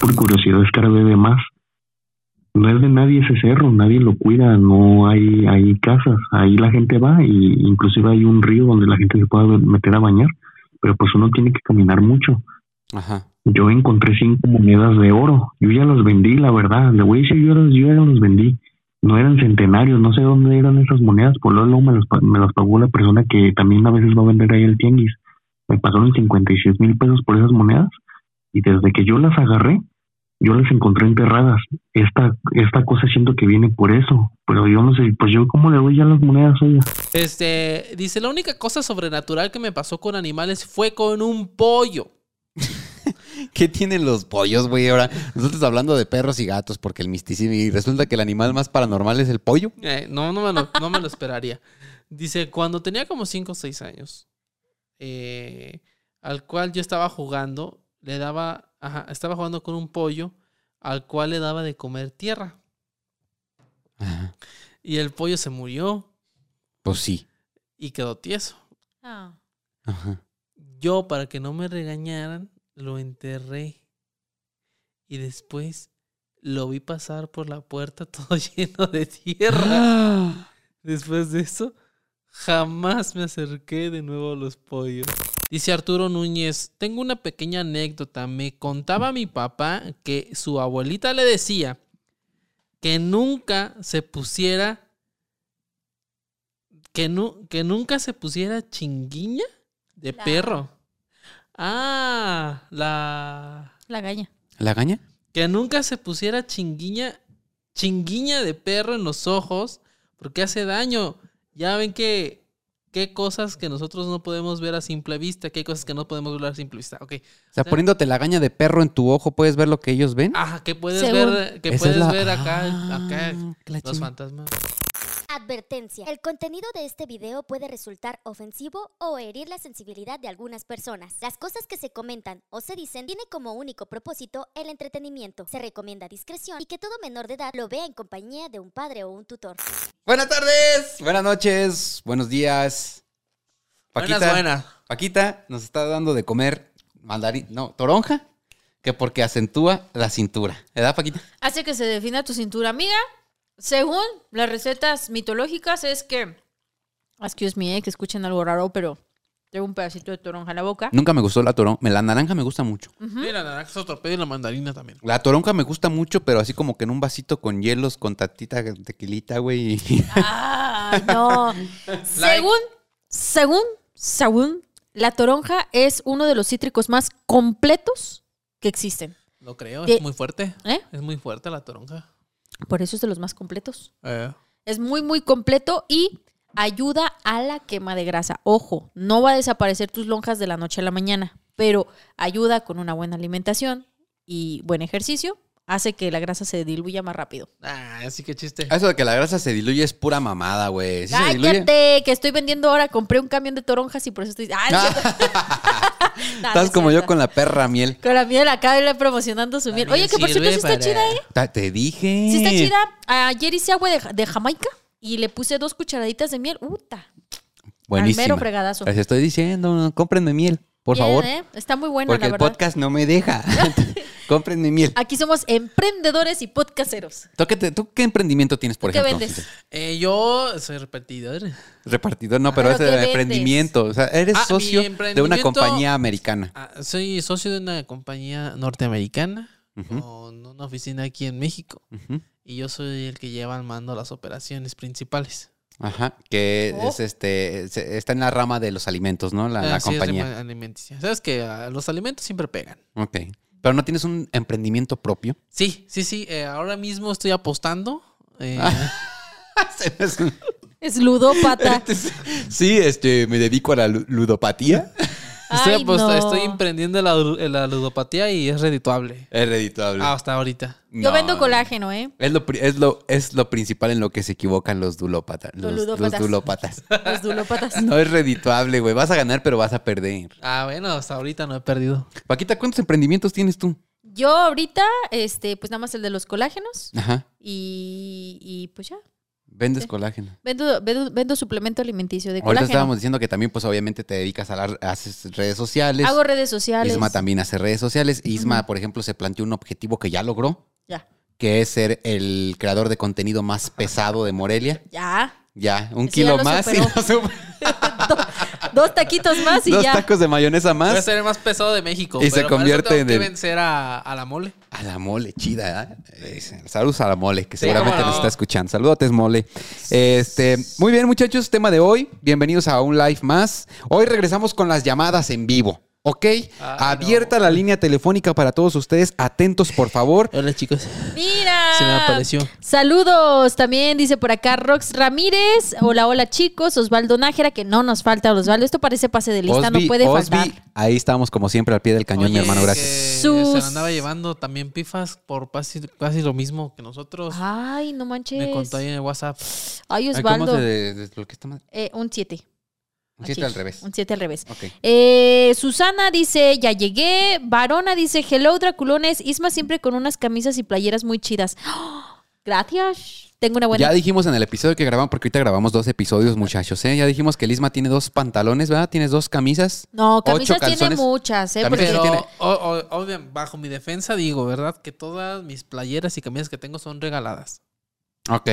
por curiosidad escarbé más. No es de nadie ese cerro, nadie lo cuida, no hay, hay casas, ahí la gente va y inclusive hay un río donde la gente se puede meter a bañar, pero pues uno tiene que caminar mucho. Ajá. Yo encontré cinco monedas de oro, yo ya los vendí, la verdad, le voy a decir, yo, yo ya los vendí, no eran centenarios, no sé dónde eran esas monedas, por luego me los, me los pagó la persona que también a veces va a vender ahí el tianguis, me pasaron 56 mil pesos por esas monedas y desde que yo las agarré, yo las encontré enterradas. Esta, esta cosa siento que viene por eso. Pero yo no sé, pues yo cómo le doy ya las monedas a Este, dice, la única cosa sobrenatural que me pasó con animales fue con un pollo. ¿Qué tienen los pollos, güey? Ahora, nosotros hablando de perros y gatos, porque el misticismo, y resulta que el animal más paranormal es el pollo. Eh, no, no me, lo, no me lo esperaría. Dice, cuando tenía como 5 o 6 años, eh, al cual yo estaba jugando, le daba, ajá, estaba jugando con un pollo al cual le daba de comer tierra. Y el pollo se murió. Pues sí. Y quedó tieso. Ah. Yo, para que no me regañaran, lo enterré. Y después lo vi pasar por la puerta todo lleno de tierra. Después de eso, jamás me acerqué de nuevo a los pollos. Dice Arturo Núñez, tengo una pequeña anécdota. Me contaba mi papá que su abuelita le decía que nunca se pusiera... Que, que nunca se pusiera chinguiña de perro. Ah, la... La gaña. ¿La gaña? Que nunca se pusiera chinguiña, chinguiña de perro en los ojos porque hace daño. Ya ven que qué cosas que nosotros no podemos ver a simple vista, qué cosas que no podemos ver a simple vista. Okay. O sea, poniéndote la gaña de perro en tu ojo, ¿puedes ver lo que ellos ven? Ajá, que puedes ver, que puedes ver acá, ah, acá los fantasmas. Advertencia. El contenido de este video puede resultar ofensivo o herir la sensibilidad de algunas personas. Las cosas que se comentan o se dicen tiene como único propósito el entretenimiento. Se recomienda discreción y que todo menor de edad lo vea en compañía de un padre o un tutor. Buenas tardes, buenas noches, buenos días. Paquita, buenas, buenas. Paquita nos está dando de comer mandarín, no, toronja, que porque acentúa la cintura. ¿Verdad, Paquita? Hace que se defina tu cintura, amiga. Según las recetas mitológicas es que, excuse me, eh, que escuchen algo raro, pero tengo un pedacito de toronja en la boca. Nunca me gustó la toronja. La naranja me gusta mucho. Sí, la naranja es otro pedo y la mandarina también. La toronja me gusta mucho, pero así como que en un vasito con hielos, con tatita, tequilita, güey. Ah, no. según, según, según, la toronja es uno de los cítricos más completos que existen. Lo creo, es muy fuerte. ¿Eh? Es muy fuerte la toronja. Por eso es de los más completos. Eh. Es muy, muy completo y ayuda a la quema de grasa. Ojo, no va a desaparecer tus lonjas de la noche a la mañana, pero ayuda con una buena alimentación y buen ejercicio. Hace que la grasa se diluya más rápido. Ah, así que chiste. Eso de que la grasa se diluye es pura mamada, güey. ¿Sí Cállate, que estoy vendiendo ahora. Compré un camión de toronjas y por eso estoy. ¡Ah! Estás como yo con la perra miel. Con la miel acá le promocionando su miel. Oye, que por cierto sí está chida, ¿eh? Te dije. Sí está chida. Ayer hice agua de, Jamaica y le puse dos cucharaditas de miel. Uta. Buenísimo. mero fregadazo. Les estoy diciendo, cómprenme miel, por favor. ¿eh? Está muy bueno, Porque el podcast no me deja. Cómprenme miel. Aquí somos emprendedores y podcasteros. ¿Tú qué, ¿Tú qué emprendimiento tienes, por ¿Qué ejemplo? vendes? Eh, yo soy repartidor. Repartidor, no, pero es de emprendimiento. O sea, eres Ah, socio mi de una emprendimiento- compañía americana. Ah, soy socio de una compañía norteamericana Ujú. con una oficina aquí en México. Ujú. Y yo soy el que lleva al mando las operaciones principales. Ajá, que Oh. es este, se- está en la rama de los alimentos, ¿no? La, la Ah, sí, compañía. alimenticia. Sabes que ah, los alimentos siempre pegan. Ok. Pero no tienes un emprendimiento propio. Sí, sí, sí. eh, ahora mismo estoy apostando. eh, Es ludópata. sí, este, me dedico a la lu- ludopatía. estoy, Ay, aposta- no. estoy emprendiendo la, la ludopatía y es redituable. Es redituable. Hasta ahorita. Yo vendo colágeno, ¿eh? Es lo, pri- es, lo, es lo principal en lo que se equivocan los dulópatas. Los Los, ludópatas. los dulópatas. Los dulópatas. No es redituable, güey. Vas a ganar, pero vas a perder. Ah, bueno, hasta ahorita no he perdido. Paquita, ¿cuántos emprendimientos tienes tú? Yo ahorita, este, pues nada más el de los colágenos Ajá. y, y pues ya. Vendes Sí. colágeno. Vendo, vendo, vendo suplemento alimenticio de Ahorita colágeno. estábamos diciendo que también, pues obviamente te dedicas a las haces redes sociales. Hago redes sociales. Isma también hace redes sociales. Isma, por ejemplo, se planteó un objetivo que ya logró, Ya. que es ser el creador de contenido más pesado de Morelia. Ya. Ya, un kilo ya más y superó. lo super- Dos taquitos más y dos ya. tacos de mayonesa Voy a más. ser el más pesado de México. Y se pero para eso convierte tengo en que el- vencer a, a la mole. A la mole, chida, ¿eh? Eh, Saludos a la mole, que Sí, seguramente cómo nos no. está escuchando. Saludotes, mole. Este, muy bien, muchachos, tema de hoy. Bienvenidos a un live más. Hoy regresamos con las llamadas en vivo. ¿Ok? Abierta la línea telefónica para todos ustedes. Atentos, por favor. Hola, chicos. Mira. Se me apareció. Saludos. También dice por acá Rox Ramírez. Hola, hola chicos. Osvaldo Nájera, que no nos falta Osvaldo. Esto parece pase de lista, no puede Osby, faltar. ahí estamos como siempre al pie del cañón, mi hermano. Gracias. Sus- Se andaba llevando también pifas por casi, casi lo mismo que nosotros. Ay, no manches. Me contó ahí en el WhatsApp. Ay, Ay, ¿cómo Osvaldo. se de- de- lo que está mal? Eh, un 7. Un siete al revés. Un 7 al revés. Ok. Eh, Susana dice, ya llegué. Varona dice, hello, Draculones. Isma siempre con unas camisas y playeras muy chidas. ¡Oh! Gracias. Tengo una buena... Ya dijimos en el episodio que grabamos, porque ahorita grabamos dos episodios, muchachos, ¿eh? Ya dijimos que Lisma tiene dos pantalones, ¿verdad? Tienes dos camisas. no, ocho camisas tiene muchas, ¿eh? Camisas Porque- Pero, tiene- o- o- obvio, bajo mi defensa digo, ¿verdad? Que todas mis playeras y camisas que tengo son regaladas. Ok.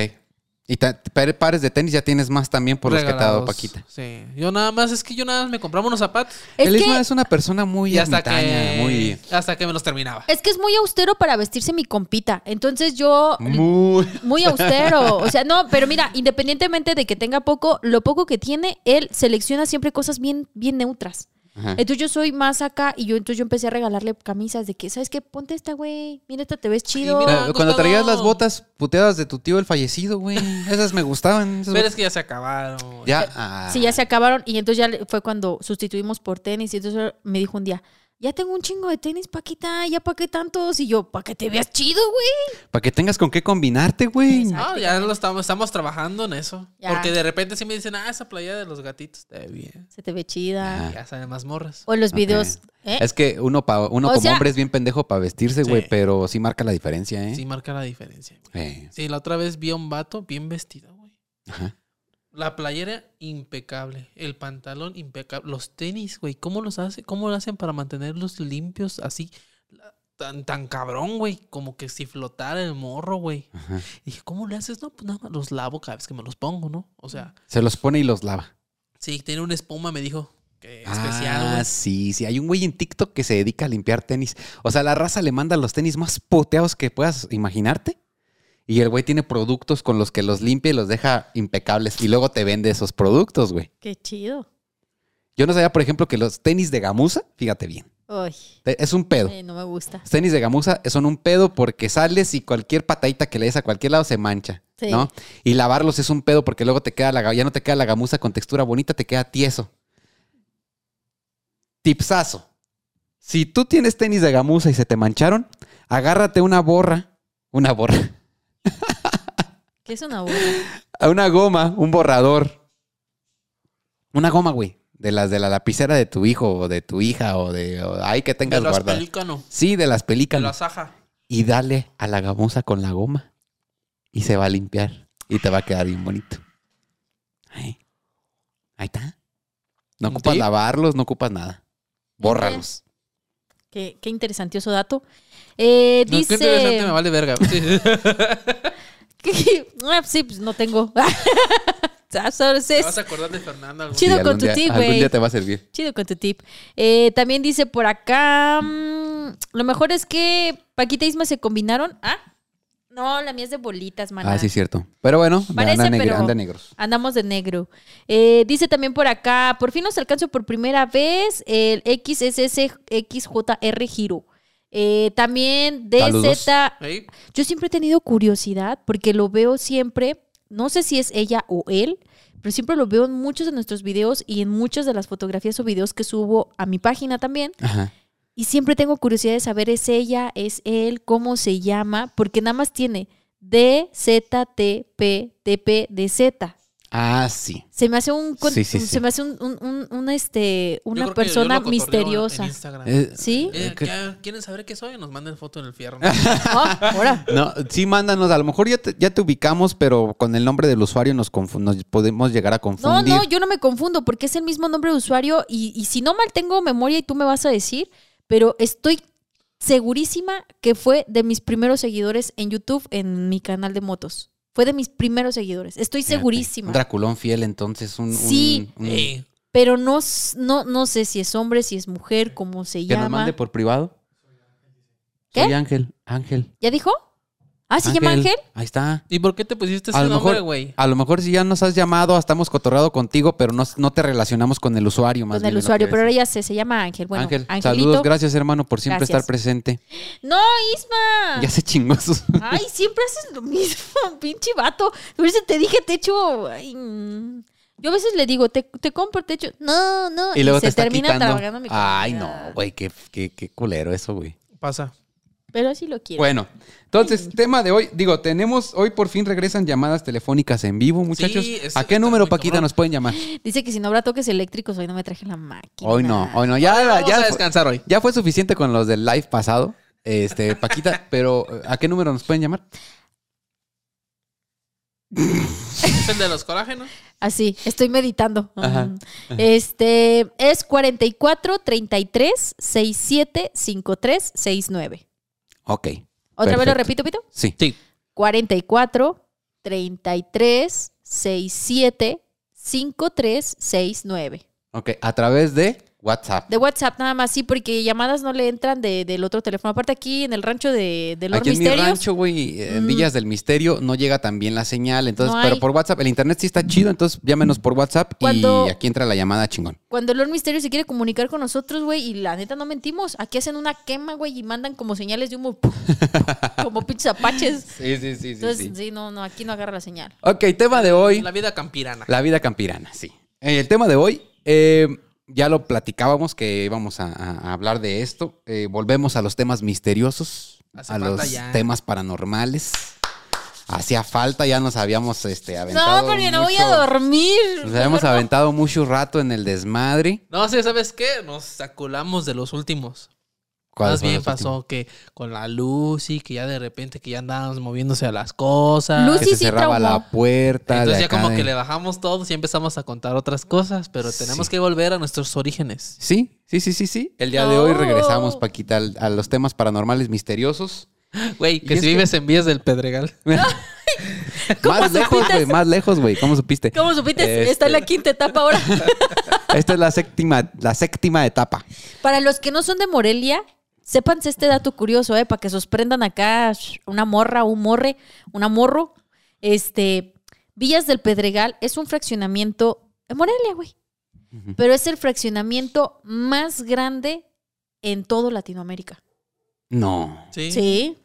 Y pares de tenis ya tienes más también por los que te ha dado. Paquita. Sí. Yo nada más, es que yo nada más me compraba unos zapatos Es el que, es una persona muy y hasta que, muy... hasta que me los terminaba. es que es muy austero para vestirse mi compita. Entonces yo... Muy... Muy austero. O sea, no, pero mira, independientemente de que tenga poco, lo poco que tiene, él selecciona siempre cosas bien, bien neutras. Ajá. Entonces yo soy más acá y yo entonces yo empecé a regalarle camisas de que, ¿sabes qué? Ponte esta, güey. Mira, esta te ves chido. mira, han Cuando traías las botas puteadas de tu tío el fallecido, güey. Esas me gustaban. esas Pero es que ya se acabaron. Ya. ah. Sí, ya se acabaron y entonces ya fue cuando sustituimos por tenis y entonces me dijo un día, ya tengo un chingo de tenis, Paquita, ya para qué tantos y yo, para que te veas chido, güey. Para que tengas con qué combinarte, güey. No, ya lo estamos, estamos trabajando en eso. Ya. Porque de repente sí me dicen, ah, esa playa de los gatitos te ve bien. Se te ve chida. Ah. Ya salen más morras. O en los videos, ¿eh? Es que uno, pa- uno O como sea- hombre es bien pendejo para vestirse, güey, Sí. pero sí marca la diferencia, ¿eh? Sí marca la diferencia. güey. Eh, Sí, la otra vez vi a un vato bien vestido, güey. ajá. La playera impecable, el pantalón impecable, los tenis, güey, ¿cómo los hace? ¿Cómo lo hacen para mantenerlos limpios así? Tan, tan cabrón, güey, como que si flotara el morro, güey. Ajá. Y dije, ¿cómo le haces? No, pues nada más los lavo cada vez que me los pongo, ¿no? O sea, Se los pone y los lava. sí, tiene una espuma, me dijo. Que especial, ah, güey. sí, sí. Hay un güey en TikTok que se dedica a limpiar tenis. O sea, la raza le manda los tenis más poteados que puedas imaginarte. Y el güey tiene productos con los que los limpia y los deja impecables. Y luego te vende esos productos, güey. Qué chido. Yo no sabía, por ejemplo, que los tenis de gamuza, fíjate bien, Uy, es un pedo. eh, no me gusta. Los tenis de gamuza son un pedo porque sales y cualquier patadita que le des a cualquier lado se mancha, Sí. ¿no? Y lavarlos es un pedo porque luego te queda la, ya no te queda la gamuza con textura bonita, te queda tieso. Tipsazo. Si tú tienes tenis de gamuza y se te mancharon, agárrate una borra, una borra, ¿Qué es una burra? a una goma, un borrador. Una goma, güey, de las de la lapicera de tu hijo o de tu hija o de o ahí que De tengas las guardadas. pelícano, Sí, de las de pelícanas. la saja. y dale a la gamuza con la goma y se va a limpiar y te va a quedar bien bonito. Ahí, ahí está. No ¿Un ocupas lavarlos, no ocupas nada. Bórralos. Qué, qué interesantioso dato. Eh, No, dice... qué interesante, me vale verga. Sí. Ah, sí, pues no tengo. Ah, Te vas a acordar de Fernanda algún Chido día. con algún tu día- tip, Algún güey. día te va a servir. Chido con tu tip. Eh, también dice por acá. mm, lo mejor es que Paquita y Isma se combinaron. Ah, no, la mía es de bolitas, man. Ah, sí, cierto. Pero bueno, Parece, anda, negro, pero- anda negros. Andamos de negro. Eh, dice también por acá, por fin nos alcanzo por primera vez el XSSXJR Giro. Eh, también. DZ. Yo siempre he tenido curiosidad porque lo veo siempre, no sé si es ella o él, pero siempre lo veo en muchos de nuestros videos y en muchas de las fotografías o videos que subo a mi página también. Ajá. Y siempre tengo curiosidad de saber es ella, es él, cómo se llama, porque nada más tiene D, Z, T, P, T, P, D, Z. Ah, sí. Se me hace un, con- Sí, sí, sí. se me hace un, un- un- un, este, una persona misteriosa. Eh, ¿Sí? Eh, ¿ya ¿Quieren saber qué soy? Nos manden foto en el fierro. Ah, ahora. No, sí, mándanos. A lo mejor ya te, ya te ubicamos, pero con el nombre del usuario nos, nos podemos llegar a No, confundir. no, yo no me confundo porque es el mismo nombre de usuario y, y si no mal tengo memoria y tú me vas a decir, pero estoy segurísima que fue de mis primeros seguidores en YouTube en mi canal de motos. Fue de mis primeros seguidores. Estoy Fíjate, segurísima. Un Draculón fiel, entonces. Un, Sí. un- Eh, Pero no, no, no sé si es hombre, si es mujer, cómo se que nos llama. mande por privado. ¿Qué? Soy Ángel. Ángel. ¿Ya dijo? Ah, ¿se llama Ángel? Ahí está. ¿Y por qué te pusiste ese A lo nombre, mejor, güey? a lo mejor si ya nos has llamado, hasta hemos cotorreado contigo, pero no, no te relacionamos con el usuario más Con bien el usuario, pero ahora ya sé, se llama Ángel. Bueno, Ángel, Angelito. saludos, gracias hermano por siempre Gracias. estar presente. No, Isma. Ya se chingó sus... Ay, siempre haces lo mismo, pinche vato. Por eso te dije, te echo. ay, mm. yo a veces le digo, te, te compro, te echo. No, no. Y luego te se está termina quitando. tragando mi Ay, comida. no, güey, qué, qué, qué culero eso, güey. Pasa. Pero así lo quiero. Bueno, entonces, tema de hoy, digo, tenemos, hoy por fin regresan llamadas telefónicas en vivo, muchachos. Sí, eso ¿A qué está número, muy Paquita, cabrón. nos pueden llamar? Dice que si no habrá toques eléctricos, hoy no me traje la máquina. Hoy no, hoy no. Ya, Vamos ya, a descansar hoy. ya fue suficiente con los del live pasado, este, Paquita, pero ¿a qué número nos pueden llamar? ¿Es el de los colágenos? Así, estoy meditando. Ajá. Mm. Este es 44 33 67 53 69. Ok. ¿Otra vez lo Perfecto. repito, Pito? Sí. Sí. 44 33 67 53 69. Ok, a través de WhatsApp. De WhatsApp nada más, sí, porque llamadas no le entran de- del otro teléfono. Aparte aquí en el rancho de, de Lord Aquí en mi rancho, güey, en Mm. Villas del Misterio, no llega tan bien la señal. Entonces, No pero por WhatsApp, el internet sí está chido, entonces llámenos por WhatsApp Cuando- y aquí entra la llamada chingón. Cuando Lord Misterio se quiere comunicar con nosotros, güey, y la neta no mentimos, aquí hacen una quema, güey, y mandan como señales de humo, como pinches apaches. Sí, sí, sí, Entonces, sí. no, no, aquí no agarra la señal. Ok, tema de hoy. La vida campirana. La vida campirana, sí. Eh, El tema de hoy, eh, ya lo platicábamos que íbamos a, hablar de esto. Eh, volvemos a los temas misteriosos, Hace a los ya. temas paranormales. Hacía falta, ya nos habíamos este, aventado. No, porque no voy a mucho- dormir. Nos habíamos aventado mucho rato en el desmadre. No sé, ¿sabes qué? Nos saculamos de los últimos. ¿Cuáles Más bien pasó últimos? que con la Lucy, que ya de repente que ya andábamos moviéndose a las cosas. Lucy Que se sí cerraba traumó. la puerta. Entonces ya como de- que le bajamos todos y empezamos a contar otras cosas, pero tenemos Sí. que volver a nuestros orígenes. Sí, sí, sí, sí, sí. El día de hoy regresamos, Paquita, a los temas paranormales misteriosos. Güey, que si que- vives en vías del Pedregal. ¿Cómo más lejos, güey, más lejos, güey. ¿Cómo supiste? ¿Cómo supiste? Este- Está en la quinta etapa ahora. Esta es la séptima, la séptima etapa. Para los que no son de Morelia, sépanse este dato curioso, ¿eh? Para que sorprendan acá una morra, un morre, una morro. Este, Villas del Pedregal es un fraccionamiento en Morelia, güey. Pero es el fraccionamiento más grande en todo Latinoamérica. No. Sí. Sí.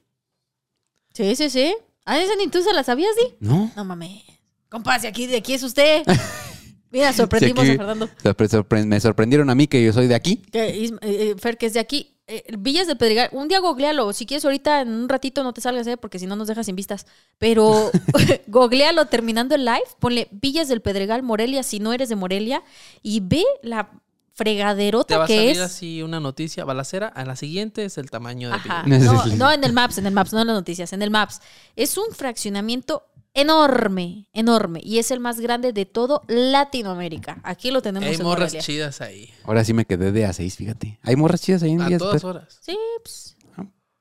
Sí, sí, sí. Ah, esa ni tú se la sabías, Di. ¿No? No mames. Compa, si aquí, de aquí es usted. Mira, sorprendimos Sí, aquí- a Fernando. Sorpre- sorpre- me sorprendieron a mí que yo soy de aquí. Que eh, eh, Fer, que es de aquí. Eh, Villas del Pedregal. Un día googlealo. Si quieres ahorita, en un ratito no te salgas, ¿eh? Porque si no nos dejas sin vistas. Pero googlealo terminando el live. Ponle Villas del Pedregal, Morelia, si no eres de Morelia. Y ve la Te fregaderota va a que salir es. así una noticia balacera. A la siguiente es el tamaño de Ajá. No, no, en el Maps, en el Maps, no en las noticias, en el Maps. Es un fraccionamiento enorme, enorme. Y es el más grande de todo Latinoamérica. Aquí lo tenemos Hay en morras Morelia. chidas ahí. Ahora sí me quedé de A6, fíjate. Hay morras chidas ahí en A todas horas. Sí, pues.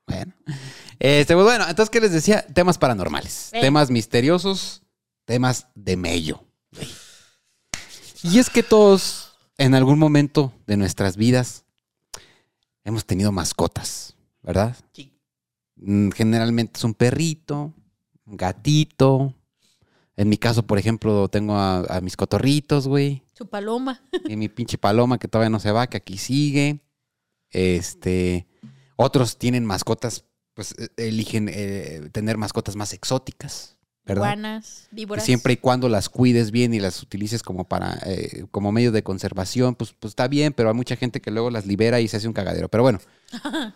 Bueno. Este, pues bueno, entonces, ¿qué les decía? Temas paranormales. Eh. Temas misteriosos. Temas de mello. Y es que todos, en algún momento de nuestras vidas, hemos tenido mascotas, ¿verdad? Sí. Mm, Generalmente es un perrito, gatito. En mi caso, por ejemplo, tengo a, a mis cotorritos, güey. Su paloma. Y mi pinche paloma que todavía no se va, que aquí sigue. Este. Otros tienen mascotas, pues eh, eligen eh, tener mascotas más exóticas, ¿verdad? Iguanas, Que víboras. siempre y cuando las cuides bien y las utilices como para eh, como medio de conservación, pues, pues está bien, pero hay mucha gente que luego las libera y se hace un cagadero. Pero bueno.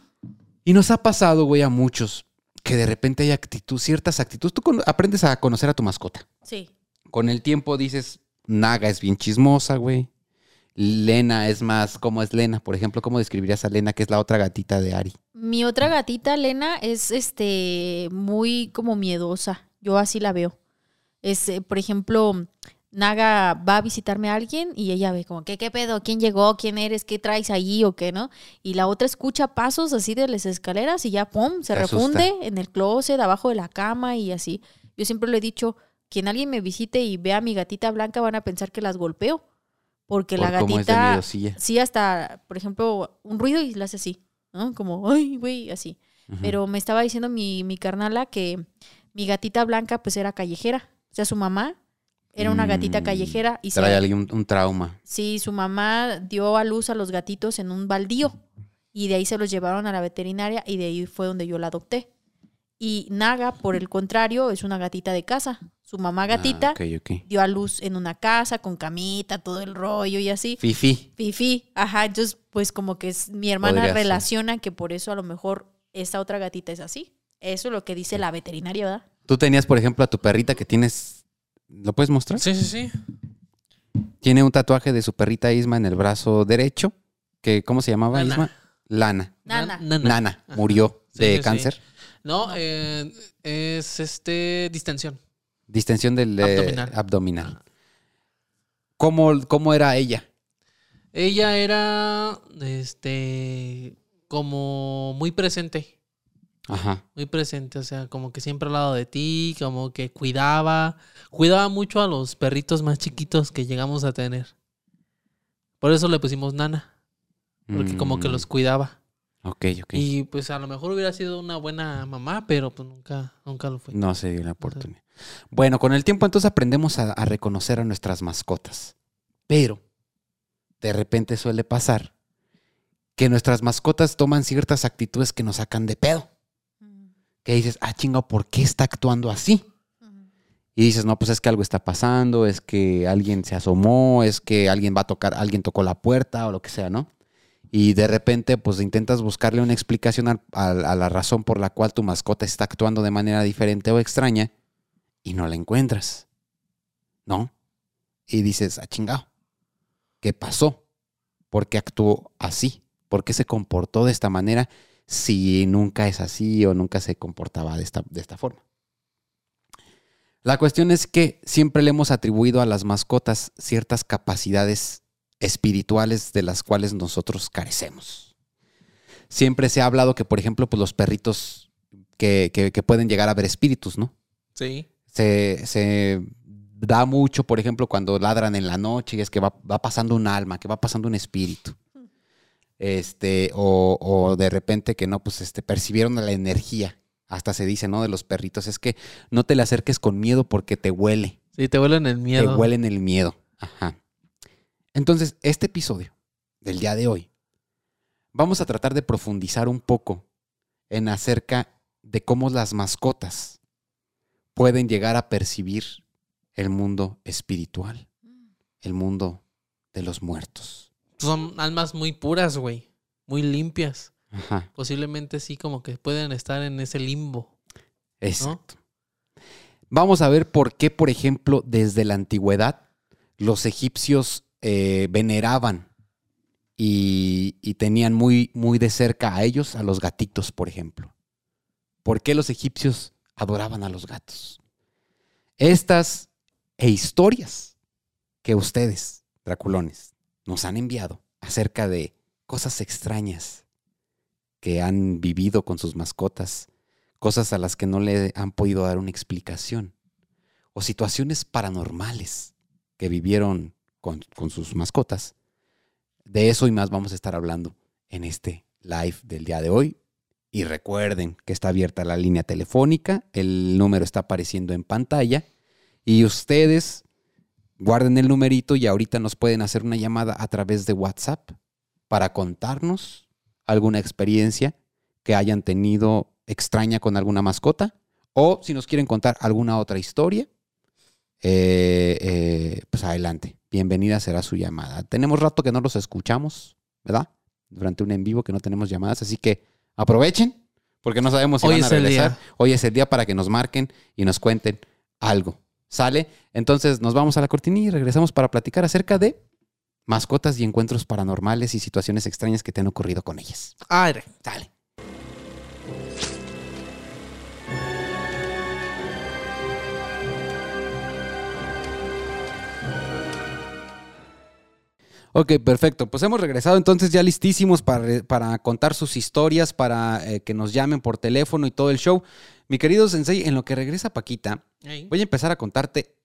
y nos ha pasado, güey, a muchos que de repente hay actitud, ciertas actitudes. Tú aprendes a conocer a tu mascota. Sí. Con el tiempo dices, Naga es bien chismosa, güey. Lena es más, ¿cómo es Lena? Por ejemplo, ¿cómo describirías a Lena, que es la otra gatita de Ari? Mi otra gatita, Lena, es este muy como miedosa. Yo así la veo. Es, eh, por ejemplo, Naga va a visitarme a alguien y ella ve como, ¿qué, qué pedo? ¿Quién llegó? ¿Quién eres? ¿Qué traes allí o qué, no? Y la otra escucha pasos así de las escaleras y ya, pum, se refunde en el closet, abajo de la cama y así. Yo siempre le he dicho, quien alguien me visite y vea a mi gatita blanca van a pensar que las golpeo. Porque la Por gatita, sí, hasta, por ejemplo, un ruido y la hace así, ¿no? Como, ay, güey, así. Pero me estaba diciendo mi, mi carnala que mi gatita blanca pues era callejera. O sea, su mamá era una gatita Mm, callejera y se- Trae alguien un, un trauma. sí, su mamá dio a luz a los gatitos en un baldío y de ahí se los llevaron a la veterinaria y de ahí fue donde yo la adopté. Y Naga, por el contrario, es una gatita de casa. Su mamá gatita Ah, ok, ok. dio a luz en una casa con camita, todo el rollo y así. Fifi. Fifi, ajá, entonces pues como que es, mi hermana Podría ser. relaciona que por eso a lo mejor esta otra gatita es así. Eso es lo que dice la veterinaria, ¿verdad? Tú tenías, por ejemplo, a tu perrita que tienes. ¿Lo puedes mostrar? Sí, sí, sí. Tiene un tatuaje de su perrita Isma en el brazo derecho. Que, ¿Cómo se llamaba Nana. Isma? Lana. Nana. Nana. Murió Sí, de sí, sí. cáncer. No, eh, es este distensión. Distensión del eh, Abdominal. abdominal. ¿Cómo, ¿Cómo era ella? Ella era este como muy presente. Ajá. Muy presente, o sea, como que siempre al lado de ti, como que cuidaba, cuidaba mucho a los perritos más chiquitos que llegamos a tener. Por eso le pusimos nana, porque como que Mm, los cuidaba. Ok, ok. Y pues a lo mejor hubiera sido una buena mamá, pero pues nunca, nunca lo fue. No se dio la oportunidad. Bueno, con el tiempo entonces aprendemos a, a reconocer a nuestras mascotas. Pero de repente suele pasar que nuestras mascotas toman ciertas actitudes que nos sacan de pedo. Que dices, ah, chinga, ¿por qué está actuando así? Y dices, no, pues es que algo está pasando, es que alguien se asomó, es que alguien va a tocar, alguien tocó la puerta o lo que sea, ¿no? Y de repente, pues intentas buscarle una explicación a, a la razón por la cual tu mascota está actuando de manera diferente o extraña y no la encuentras, ¿no? Y dices, ah, chingado, ¿qué pasó? ¿Por qué actuó así? ¿Por qué se comportó de esta manera si nunca es así o nunca se comportaba de esta, de esta forma? La cuestión es que siempre le hemos atribuido a las mascotas ciertas capacidades espirituales de las cuales nosotros carecemos. Siempre se ha hablado que, por ejemplo, pues los perritos que, que- que pueden llegar a ver espíritus, ¿no? Sí. Se, se da mucho, por ejemplo, cuando ladran en la noche y es que va, va pasando un alma, que va pasando un espíritu. Este, o, o de repente que no, pues este, percibieron la energía. Hasta se dice, ¿no? De los perritos, es que no te le acerques con miedo porque te huele. Sí, te huelen el Te miedo. huelen el miedo. Ajá. Entonces, este episodio del día de hoy, vamos a tratar de profundizar un poco en acerca de cómo las mascotas pueden llegar a percibir el mundo espiritual, el mundo de los muertos. Son almas muy puras, güey. Muy limpias. Ajá. Posiblemente sí, como que pueden estar en ese limbo. Exacto. Vamos a ver por qué, por ejemplo, desde la antigüedad los egipcios eh, veneraban y, y tenían muy, muy de cerca a ellos, a los gatitos, por ejemplo. ¿Por qué los egipcios adoraban a los gatos? Estas e historias que ustedes, draculones, nos han enviado acerca de cosas extrañas que han vivido con sus mascotas, cosas a las que no le han podido dar una explicación, o situaciones paranormales que vivieron con, sus mascotas. De eso y más vamos a estar hablando en este live del día de hoy. Y recuerden que está abierta la línea telefónica, el número está apareciendo en pantalla y ustedes guarden el numerito y ahorita nos pueden hacer una llamada a través de WhatsApp para contarnos alguna experiencia que hayan tenido extraña con alguna mascota o si nos quieren contar alguna otra historia, eh, eh, pues adelante. Bienvenida será su llamada. Tenemos rato que no los escuchamos, ¿verdad? Durante un en vivo que no tenemos llamadas, así que aprovechen porque no sabemos si Hoy van a regresar. día. Hoy es el día para que nos marquen y nos cuenten algo. ¿Sale? Entonces nos vamos a la cortinilla y regresamos para platicar acerca de mascotas y encuentros paranormales y situaciones extrañas que te han ocurrido con ellas. Aire. Sale. Ok, perfecto. Pues hemos regresado entonces ya listísimos para, para contar sus historias, para eh, que nos llamen por teléfono y todo el show. Mi querido Sensei, en lo que regresa Paquita, voy a empezar a contarte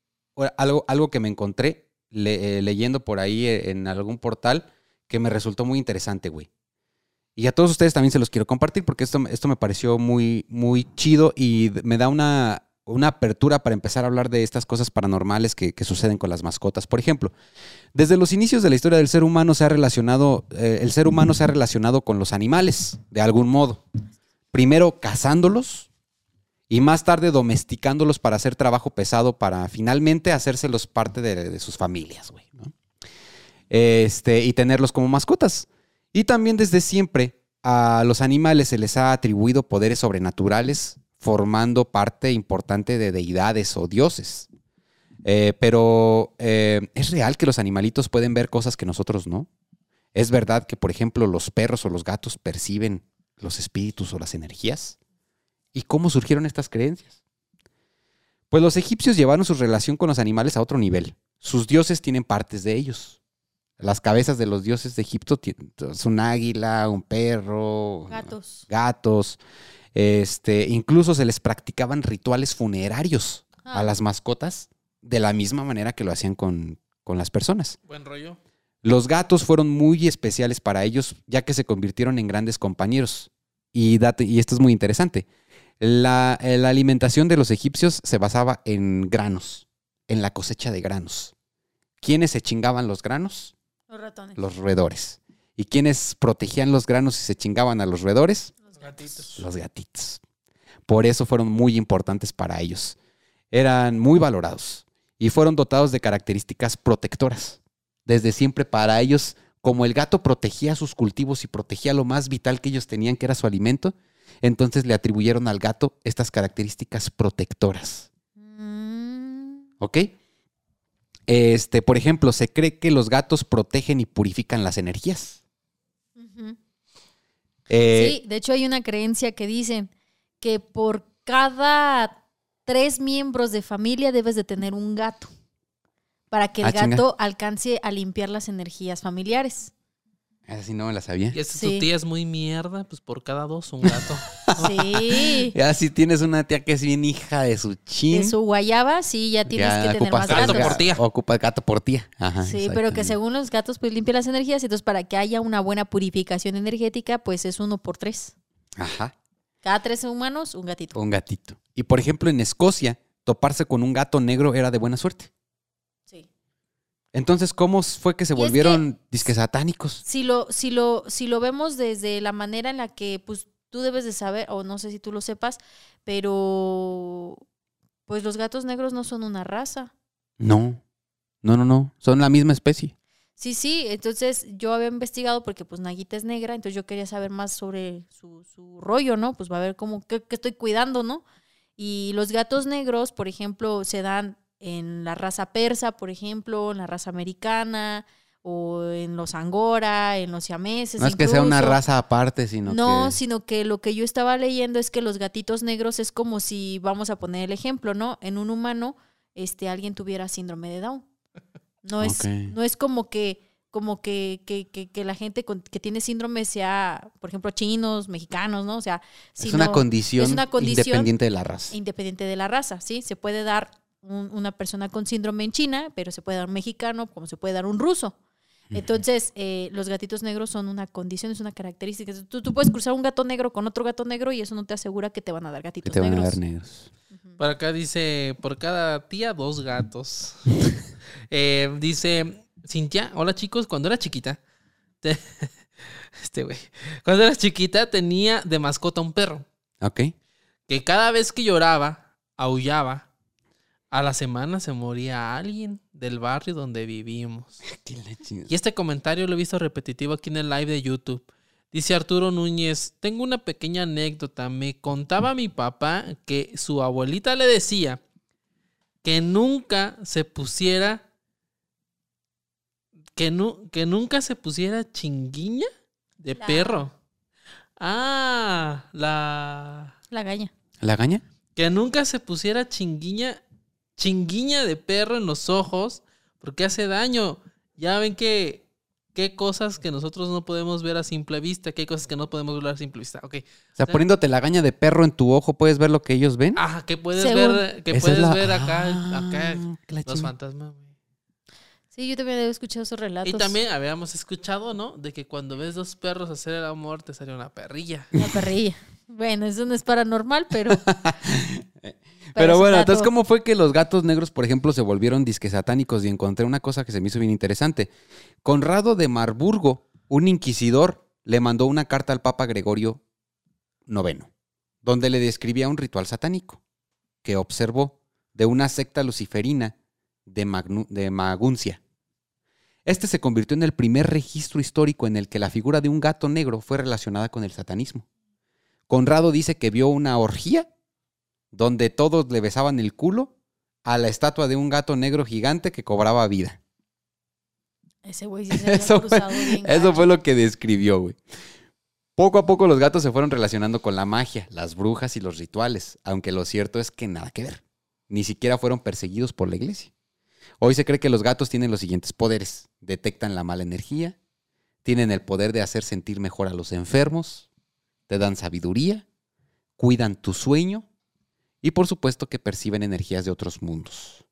algo, algo que me encontré le- eh, leyendo por ahí en algún portal que me resultó muy interesante, güey. Y a todos ustedes también se los quiero compartir porque esto, esto me pareció muy, muy chido y me da una, una apertura para empezar a hablar de estas cosas paranormales que, que suceden con las mascotas. Por ejemplo, desde los inicios de la historia del ser humano se ha relacionado, eh, el ser humano se ha relacionado con los animales, de algún modo. Primero cazándolos y más tarde domesticándolos para hacer trabajo pesado para finalmente hacérselos parte de, sus familias, güey. ¿no? Este, y tenerlos como mascotas. Y también desde siempre a los animales se les ha atribuido poderes sobrenaturales, formando parte importante de deidades o dioses. Eh, pero eh, ¿es real que los animalitos pueden ver cosas que nosotros no? ¿Es verdad que, por ejemplo, los perros o los gatos perciben los espíritus o las energías? ¿Y cómo surgieron estas creencias? Pues los egipcios llevaron su relación con los animales a otro nivel. Sus dioses tienen partes de ellos. Las cabezas de los dioses de Egipto es un águila, un perro, Gatos. gatos. Este, incluso se les practicaban rituales funerarios Ah. a las mascotas de la misma manera que lo hacían con, con las personas. Buen rollo. Los gatos fueron muy especiales para ellos, ya que se convirtieron en grandes compañeros. Y, date- y esto es muy interesante. La, eh, la alimentación de los egipcios se basaba en granos, en la cosecha de granos. ¿Quiénes se chingaban los granos? Los ratones. Los roedores. ¿Y quiénes protegían los granos y se chingaban a los roedores? Los gatitos. Los gatitos. Por eso fueron muy importantes para ellos. Eran muy valorados y fueron dotados de características protectoras. Desde siempre para ellos, como el gato protegía sus cultivos y protegía lo más vital que ellos tenían, que era su alimento, entonces le atribuyeron al gato estas características protectoras. Mm, ¿Ok? Este, por ejemplo, se cree que los gatos protegen y purifican las energías. Eh, sí, de hecho hay una creencia que dicen que por cada tres miembros de familia debes de tener un gato para que el Ah, chinga. gato alcance a limpiar las energías familiares. Esa sí no me la sabía. Y esta Sí. tu tía es muy mierda, pues por cada dos un gato. Sí. Ya si tienes una tía que es bien hija de su chin. De su guayaba, sí, ya tienes ya que tener ocupas más gato gatos. por tía. Ocupa gato por tía. Ajá, Sí, pero que según los gatos, pues limpia las energías. Entonces, para que haya una buena purificación energética, pues es uno por tres. Ajá, Cada tres humanos, un gatito. un gatito. Y por ejemplo, en Escocia, toparse con un gato negro era de buena suerte. Entonces, ¿cómo fue que se Y es volvieron disque satánicos? Si lo, si lo, si lo vemos desde la manera en la que, pues, tú debes de saber, o no sé si tú lo sepas, pero pues los gatos negros no son una raza. No, no, no, no. Son la misma especie. Sí, sí, entonces yo había investigado porque pues Naguita es negra, entonces yo quería saber más sobre su, su rollo, ¿no? Pues va a ver cómo, qué, qué estoy cuidando, ¿no? Y los gatos negros, por ejemplo, se dan en la raza persa, por ejemplo, en la raza americana, o en los angora, en los siameses. No es que sea una raza aparte, sino No, que... sino que lo que yo estaba leyendo es que los gatitos negros es como si, vamos a poner el ejemplo, ¿no? En un humano, este, alguien tuviera síndrome de Down. No es, no es como que, como que, que, que, que la gente con- que tiene síndrome sea, por ejemplo, chinos, mexicanos, ¿no? O sea, es sino una condición es una condición independiente de la raza. independiente de la raza, ¿sí? Se puede dar un- una persona con síndrome en China, pero se puede dar un mexicano, como se puede dar un ruso. Entonces, eh, los gatitos negros son una condición, es una característica. Tú, tú puedes cruzar un gato negro con otro gato negro y eso no te asegura que te van a dar Que gatitos te van a negros. dar negros. Por acá dice, por cada tía, dos gatos. Eh, dice, Cintia, hola chicos, cuando era chiquita, te- este güey, cuando era chiquita tenía de mascota un perro, ¿Ok? que cada vez que lloraba, aullaba, a la semana se moría alguien del barrio donde vivimos. Y este comentario lo he visto repetitivo aquí en el live de YouTube. Dice Arturo Núñez, tengo una pequeña anécdota. Me contaba mi papá que su abuelita le decía que nunca se pusiera. Que, nu- que nunca se pusiera chinguiña de La- perro. Ah, la. La gaña. ¿La gaña? Que nunca se pusiera chinguiña, chinguiña de perro en los ojos, porque hace daño. Ya ven que qué cosas que nosotros no podemos ver a simple vista, qué cosas que no podemos ver a simple vista. Ok. O sea, poniéndote la gaña de perro en tu ojo, ¿puedes ver lo que ellos ven? Ah, que puedes Según- ver, que puedes la- ver acá, Ah, acá los fantasmas. güey. Sí, yo también he escuchado esos relatos. Y también habíamos escuchado, ¿no? De que cuando ves dos perros hacer el amor te sale una perrilla. La perrilla. Bueno, eso no es paranormal, pero. Pero, bueno, entonces. ¿cómo fue que los gatos negros, por ejemplo, se volvieron disque satánicos? Y encontré una cosa que se me hizo bien interesante. Conrado de Marburgo, un inquisidor, le mandó una carta al Papa Gregorio IX, donde le describía un ritual satánico que observó de una secta luciferina de, Magnu- de Maguncia. Este se convirtió en el primer registro histórico en el que la figura de un gato negro fue relacionada con el satanismo. Conrado dice que vio una orgía donde todos le besaban el culo a la estatua de un gato negro gigante que cobraba vida. Ese güey sí se Eso fue, bien eso fue lo que describió, güey. Poco a poco los gatos se fueron relacionando con la magia, las brujas y los rituales, aunque lo cierto es que nada que ver. Ni siquiera fueron perseguidos por la iglesia. Hoy se cree que los gatos tienen los siguientes poderes. Detectan la mala energía, tienen el poder de hacer sentir mejor a los enfermos, te dan sabiduría, cuidan tu sueño y por supuesto que perciben energías de otros mundos.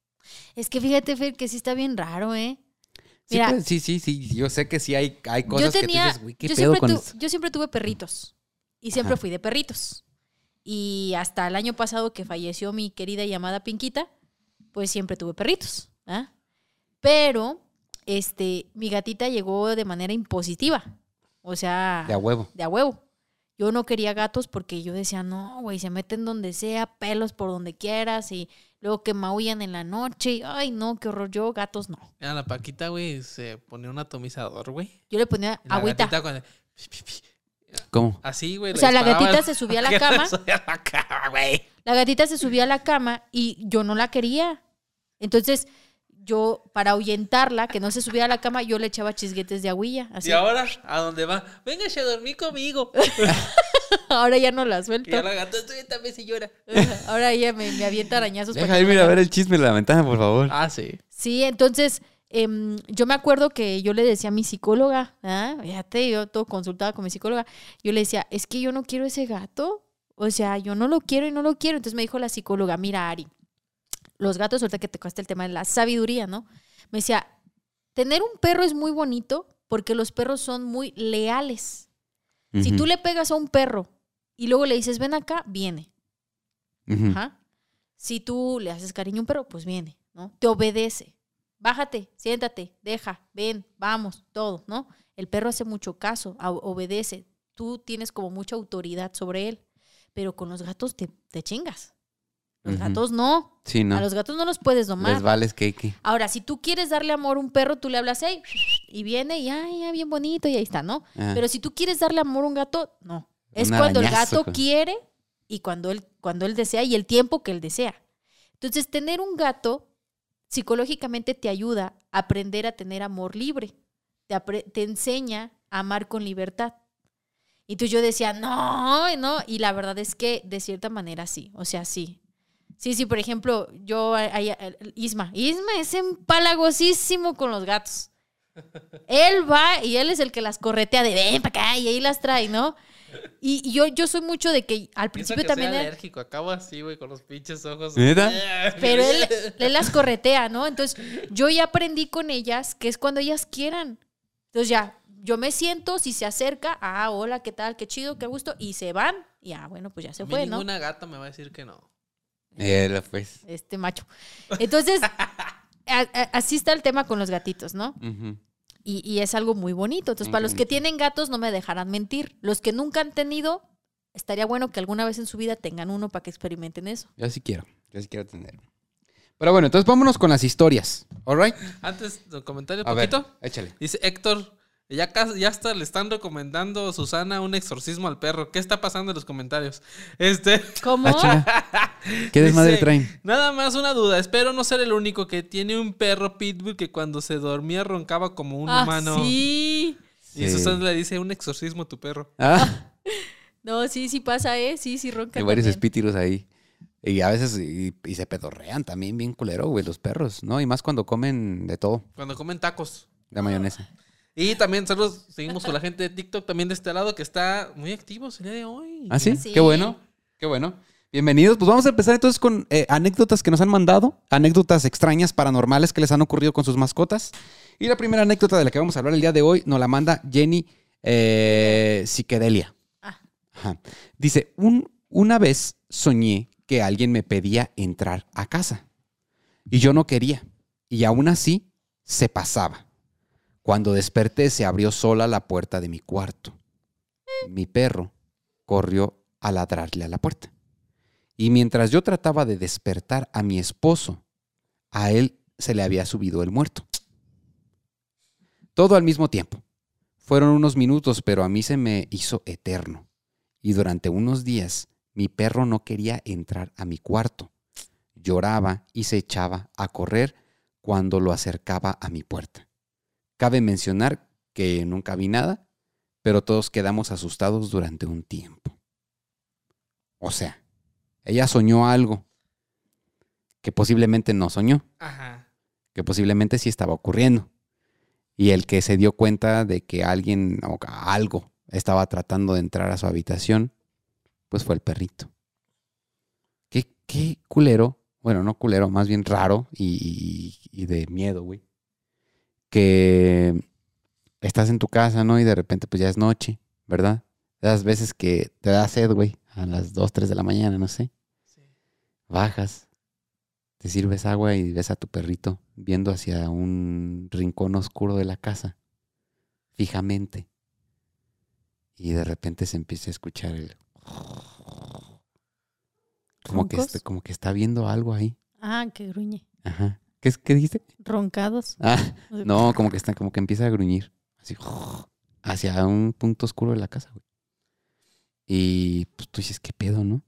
Es que fíjate, Fer, que sí está bien raro, ¿eh? Sí, Mira. sí, sí, sí, yo sé que sí hay, hay Yo cosas que tú tenía. dices, güey, ¿qué yo, pedo siempre con tu- yo siempre tuve perritos. Y siempre Ajá. fui de perritos. Y hasta el año pasado que falleció mi querida y amada Pinquita, pues siempre tuve perritos. ¿ah? Pero, este, mi gatita llegó de manera impositiva. O sea, De a huevo. de a huevo. Yo no quería gatos porque yo decía, no, güey, se meten donde sea, pelos por donde quieras y luego que maullan en la noche. y, Ay, no, qué horror. Yo, gatos no. Mira, la Paquita, güey, se ponía un atomizador, güey. Yo le ponía la agüita. gatita cuando- ¿Cómo? Así, güey. O sea, la gatita se subía a la cama. se subía a la cama, güey. La gatita se subía a la cama y yo no la quería. Entonces, yo, para ahuyentarla, que no se subiera a la cama, yo le echaba chisguetes de agüilla. Así. Y ahora, ¿a dónde va? Véngase a dormir conmigo. Ahora ya no la Y suelto. ya la gata también si llora. Ahora ella me, me avienta arañazos. Deja irme la a ver el chisme de la ventana, por favor. Ah, sí. Sí, entonces, em, yo me acuerdo que yo le decía a mi psicóloga, ¿ah? fíjate, yo todo consultaba con mi psicóloga, yo le decía, es que yo no quiero ese gato. O sea, yo no lo quiero y no lo quiero. Entonces me dijo la psicóloga, mira, Ari, los gatos, ahorita que te cuesta el tema de la sabiduría, ¿no? Me decía, tener un perro es muy bonito porque los perros son muy leales. Si tú le pegas a un perro y luego le dices, ven acá, viene. Ajá. Si tú le haces cariño a un perro, pues viene, ¿no? Te obedece. Bájate, siéntate, deja, ven, vamos, todo, ¿no? El perro hace mucho caso, obedece. Tú tienes como mucha autoridad sobre él. Pero con los gatos te, te chingas. Los gatos no. Sí, no. A los gatos no los puedes domar. Les vales que Ahora, si tú quieres darle amor a un perro, tú le hablas ahí y viene y ay, ya, bien bonito y ahí está, ¿no? Pero si tú quieres darle amor a un gato, no. Es Un cuando el gato con- quiere y cuando él, cuando él desea y el tiempo que él desea. Entonces, tener un gato psicológicamente te ayuda a aprender a tener amor libre. Te, te enseña a amar con libertad. Y entonces yo decía, no, no. Y la verdad es que de cierta manera sí. O sea, sí. Sí, sí, por ejemplo, yo, Isma, Isma es empalagosísimo con los gatos. Él va y él es el que las corretea de ven para acá y ahí las trae, ¿no? Y, y yo, yo soy mucho de que al principio que también... soy era- alérgico. Acabo así, güey, con los pinches ojos. ¿Neta? pero él, él las corretea, ¿no? Entonces, yo ya aprendí con ellas que es cuando ellas quieran. Entonces, ya, yo me siento, si se acerca, ah, hola, ¿qué tal? Qué chido, qué gusto. Y se van, y ah, bueno, pues ya se A mí fue, ¿no? ninguna gata me va a decir que no. Eh, pues. Este macho. Entonces, a- a- así está el tema con los gatitos, ¿no? Y, y es algo muy bonito. Entonces, para los que tienen gatos, no me dejarán mentir. Los que nunca han tenido, estaría bueno que alguna vez en su vida tengan uno para que experimenten eso. Yo sí quiero. Yo sí quiero tener. Pero bueno, entonces vámonos con las historias. ¿All right? Antes, un comentario ver, poquito. échale. Dice Héctor, ya, casi- ya hasta le están recomendando Susana un exorcismo al perro. ¿Qué está pasando en los comentarios? Este, ¿Cómo? Ah. ¿Qué desmadre Dice, traen? Nada más una duda. Espero no ser el único que tiene un perro pitbull que cuando se dormía roncaba como un Ah, humano. sí. Y Sí. Susana le dice un exorcismo a tu perro. Ah, No, sí, sí pasa, ¿eh? Sí, sí ronca hay varios espíritus ahí. Y a veces y, y se pedorrean también bien culero, güey, los perros, ¿no? Y más cuando comen de todo, Cuando comen tacos. de mayonesa. Y también saludos, seguimos con la gente de TikTok también de este lado que está muy activos el día de hoy. ¿Ah, sí? Sí. Qué bueno, qué bueno. Bienvenidos. Pues vamos a empezar entonces con eh, anécdotas que nos han mandado, anécdotas extrañas, paranormales que les han ocurrido con sus mascotas. Y la primera anécdota de la que vamos a hablar el día de hoy nos la manda Jenny eh, Psiquedelia. Ah. Ajá. Dice, un, una vez soñé que alguien me pedía entrar a casa y yo no quería y aún así se pasaba. Cuando desperté se abrió sola la puerta de mi cuarto. Mi perro corrió a ladrarle a la puerta. Y mientras yo trataba de despertar a mi esposo, a él se le había subido el muerto. Todo al mismo tiempo. Fueron unos minutos, pero a mí se me hizo eterno. Y durante unos días mi perro no quería entrar a mi cuarto. Lloraba y se echaba a correr cuando lo acercaba a mi puerta. Cabe mencionar que nunca vi nada, pero todos quedamos asustados durante un tiempo. O sea, ella soñó algo que posiblemente no soñó, Ajá. que posiblemente sí estaba ocurriendo. Y el que se dio cuenta de que alguien o algo estaba tratando de entrar a su habitación, pues fue el perrito. Qué, qué culero, bueno, no culero, más bien raro y, y- y de miedo, güey. Que estás en tu casa, ¿no? Y de repente pues ya es noche, ¿verdad? Las veces que te da sed, güey, a las 2, 3 de la mañana, no sé. Bajas, te sirves agua y ves a tu perrito viendo hacia un rincón oscuro de la casa, fijamente. Y de repente se empieza a escuchar el... Como que, está, como que está viendo algo ahí. Ah, que gruñe. Ajá. ¿Qué, es- qué dijiste? Roncados. Ah, no, como que está, como que empieza a gruñir. Así, hacia un punto oscuro de la casa, güey. Y pues tú dices, ¿qué pedo, no?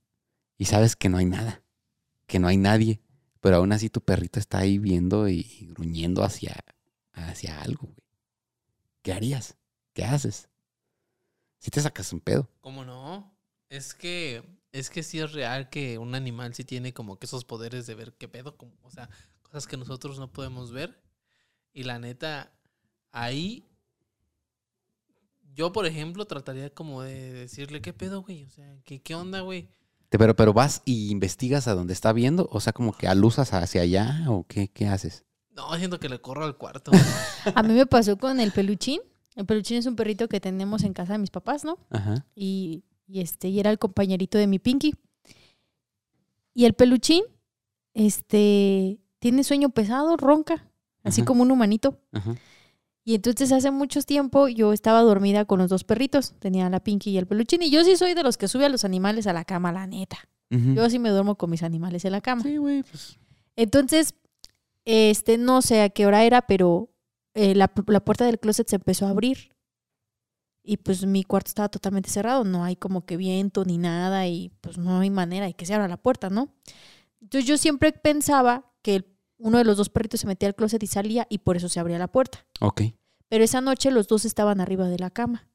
Y sabes que no hay nada, que no hay nadie. Pero aún así tu perrito está ahí viendo y gruñendo hacia, hacia algo, güey. ¿Qué harías? ¿Qué haces? Si te sacas un pedo. ¿Cómo no? Es que es que sí es real que un animal sí tiene como que esos poderes de ver qué pedo, como, o sea, cosas que nosotros no podemos ver. Y la neta, ahí yo, por ejemplo, trataría como de decirle, ¿qué pedo, güey? O sea, ¿qué, qué onda, güey? Te- Pero, pero vas y investigas a dónde está viendo, o sea, como que alusas hacia allá, o qué, qué haces. No, siento que le corro al cuarto. A mí me pasó con el peluchín. El peluchín es un perrito que tenemos en casa de mis papás, ¿no? Ajá. Y, y este, y era el compañerito de mi Pinky. Y el peluchín, este, tiene sueño pesado, ronca, así como un humanito. Ajá. Y entonces hace mucho tiempo yo estaba dormida con los dos perritos. Tenía la Pinky y el peluchín. Y yo sí soy de los que sube a los animales a la cama, la neta. Yo sí me duermo con mis animales en la cama. Sí, güey, pues. Entonces, este, no sé a qué hora era, pero eh, la, la puerta del closet se empezó a abrir. Y pues mi cuarto estaba totalmente cerrado, no hay como que viento ni nada y pues no hay manera de que se abra la puerta, ¿no? Entonces yo siempre pensaba que el- uno de los dos perritos se metía al closet y salía y por eso se abría la puerta. Ok. Pero esa noche los dos estaban arriba de la cama.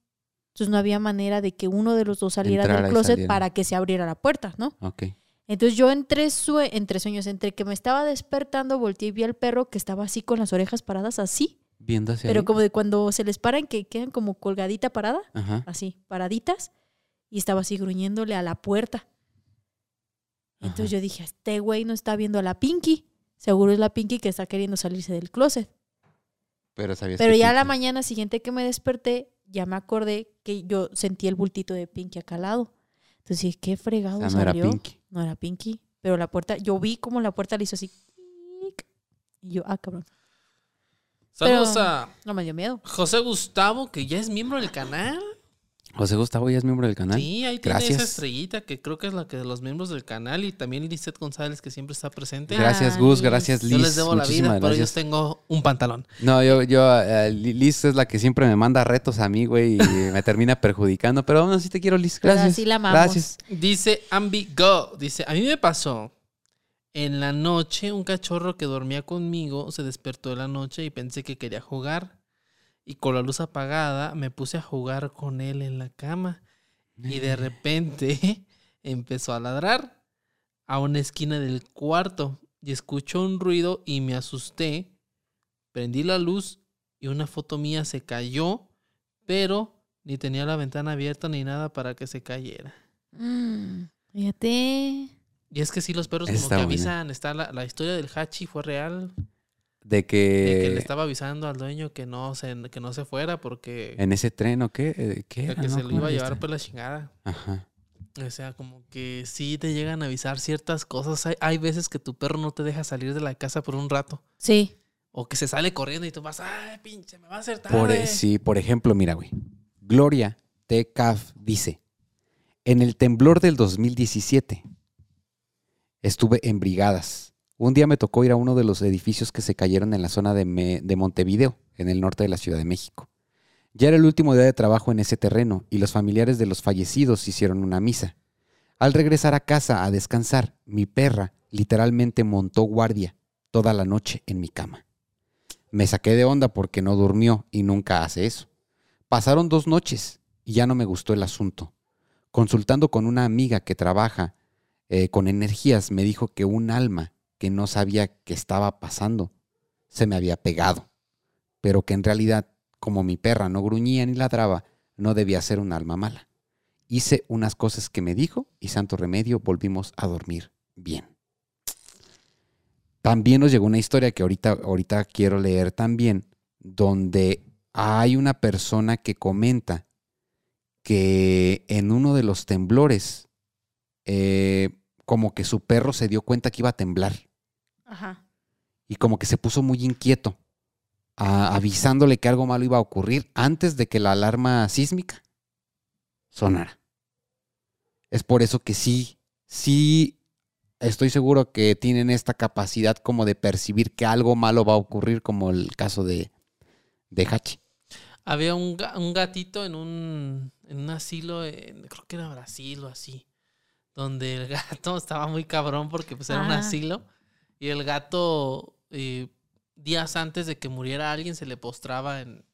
Entonces no había manera de que uno de los dos saliera Entrara del closet para que se abriera la puerta, ¿no? Ok. Entonces yo entre, sue- entre sueños, entre que me estaba despertando, volteé y vi al perro que estaba así con las orejas paradas, así. Viendo hacia Pero ahí. como de cuando se les paran, que quedan como colgadita parada, Ajá. así, paraditas. Y estaba así gruñéndole a la puerta. Entonces Ajá. yo dije, este güey no está viendo a la Pinky. Seguro es la Pinky que está queriendo salirse del closet. Pero sabías Pero que ya a la mañana siguiente que me desperté, ya me acordé que yo sentí el bultito de Pinky acá al lado. Entonces dije, ¿qué O fregado sea, no era salió? Pinky. No era Pinky, pero la puerta, yo vi como la puerta le hizo así. Y yo, ah, cabrón. Saludos Pero- a No me dio miedo. José Gustavo, que ya es miembro del canal. José Gustavo ya es miembro del canal. Sí, ahí tiene Gracias. esa estrellita que creo que es la que de los miembros del canal y también Lizeth González que siempre está presente. Gracias, Gus. Gracias, Liz. Yo les debo la Muchísimas vida, pero yo gracias. tengo un pantalón. No, yo, yo, Li- Liz es la que siempre me manda retos a mí, güey, y me termina perjudicando. Pero aún así te quiero, Liz. Pero Gracias. así la amamos. Gracias. Dice Ambi Go, dice, a mí me pasó En la noche, un cachorro que dormía conmigo se despertó de la noche y pensé que quería jugar. Y con la luz apagada me puse a jugar con él en la cama. Y de repente empezó a ladrar a una esquina del cuarto. Y escuchó un ruido y me asusté. Prendí la luz y una foto mía se cayó, pero ni tenía la ventana abierta ni nada para que se cayera. Mm, fíjate. Y es que sí, los perros como que buena. avisan, está la, la historia del Hachi fue real, De de que le que estaba avisando al dueño que no se, que no se fuera porque, en ese tren o qué, Eh, ¿qué que era? No, se lo ¿cómo iba a llevar esta? por la chingada. Ajá. O sea, como que sí te llegan a avisar ciertas cosas. Hay, hay veces que tu perro no te deja salir de la casa por un rato. Sí. O que se sale corriendo y tú vas, ay, pinche, me va a hacer tarde. Por, e- sí, por ejemplo, mira, güey. Gloria T. Caf dice, en el temblor del 2017 estuve en brigadas. Un día me tocó ir a uno de los edificios que se cayeron en la zona de, Me- de Montevideo, en el norte de la Ciudad de México. Ya era el último día de trabajo en ese terreno y los familiares de los fallecidos hicieron una misa. Al regresar a casa a descansar, mi perra literalmente montó guardia toda la noche en mi cama. Me saqué de onda porque no durmió y nunca hace eso. Pasaron dos noches y ya no me gustó el asunto. Consultando con una amiga que trabaja eh, con energías, me dijo que un alma que no sabía qué estaba pasando se me había pegado, pero que en realidad, como mi perra no gruñía ni ladraba, no debía ser un alma mala. Hice unas cosas que me dijo y santo remedio volvimos a dormir bien. También nos llegó una historia que ahorita, ahorita quiero leer también, donde hay una persona que comenta que en uno de los temblores, eh, como que su perro se dio cuenta que iba a temblar Ajá. y como que se puso muy inquieto, a- avisándole que algo malo iba a ocurrir antes de que la alarma sísmica sonara. Es por eso que sí, sí, estoy seguro que tienen esta capacidad como de percibir que algo malo va a ocurrir, como el caso de, de Hachi. Había un, un gatito en un, en un asilo, en- creo que era Brasil o así, donde el gato estaba muy cabrón porque pues era un asilo y el gato eh, días antes de que muriera alguien se le postraba en,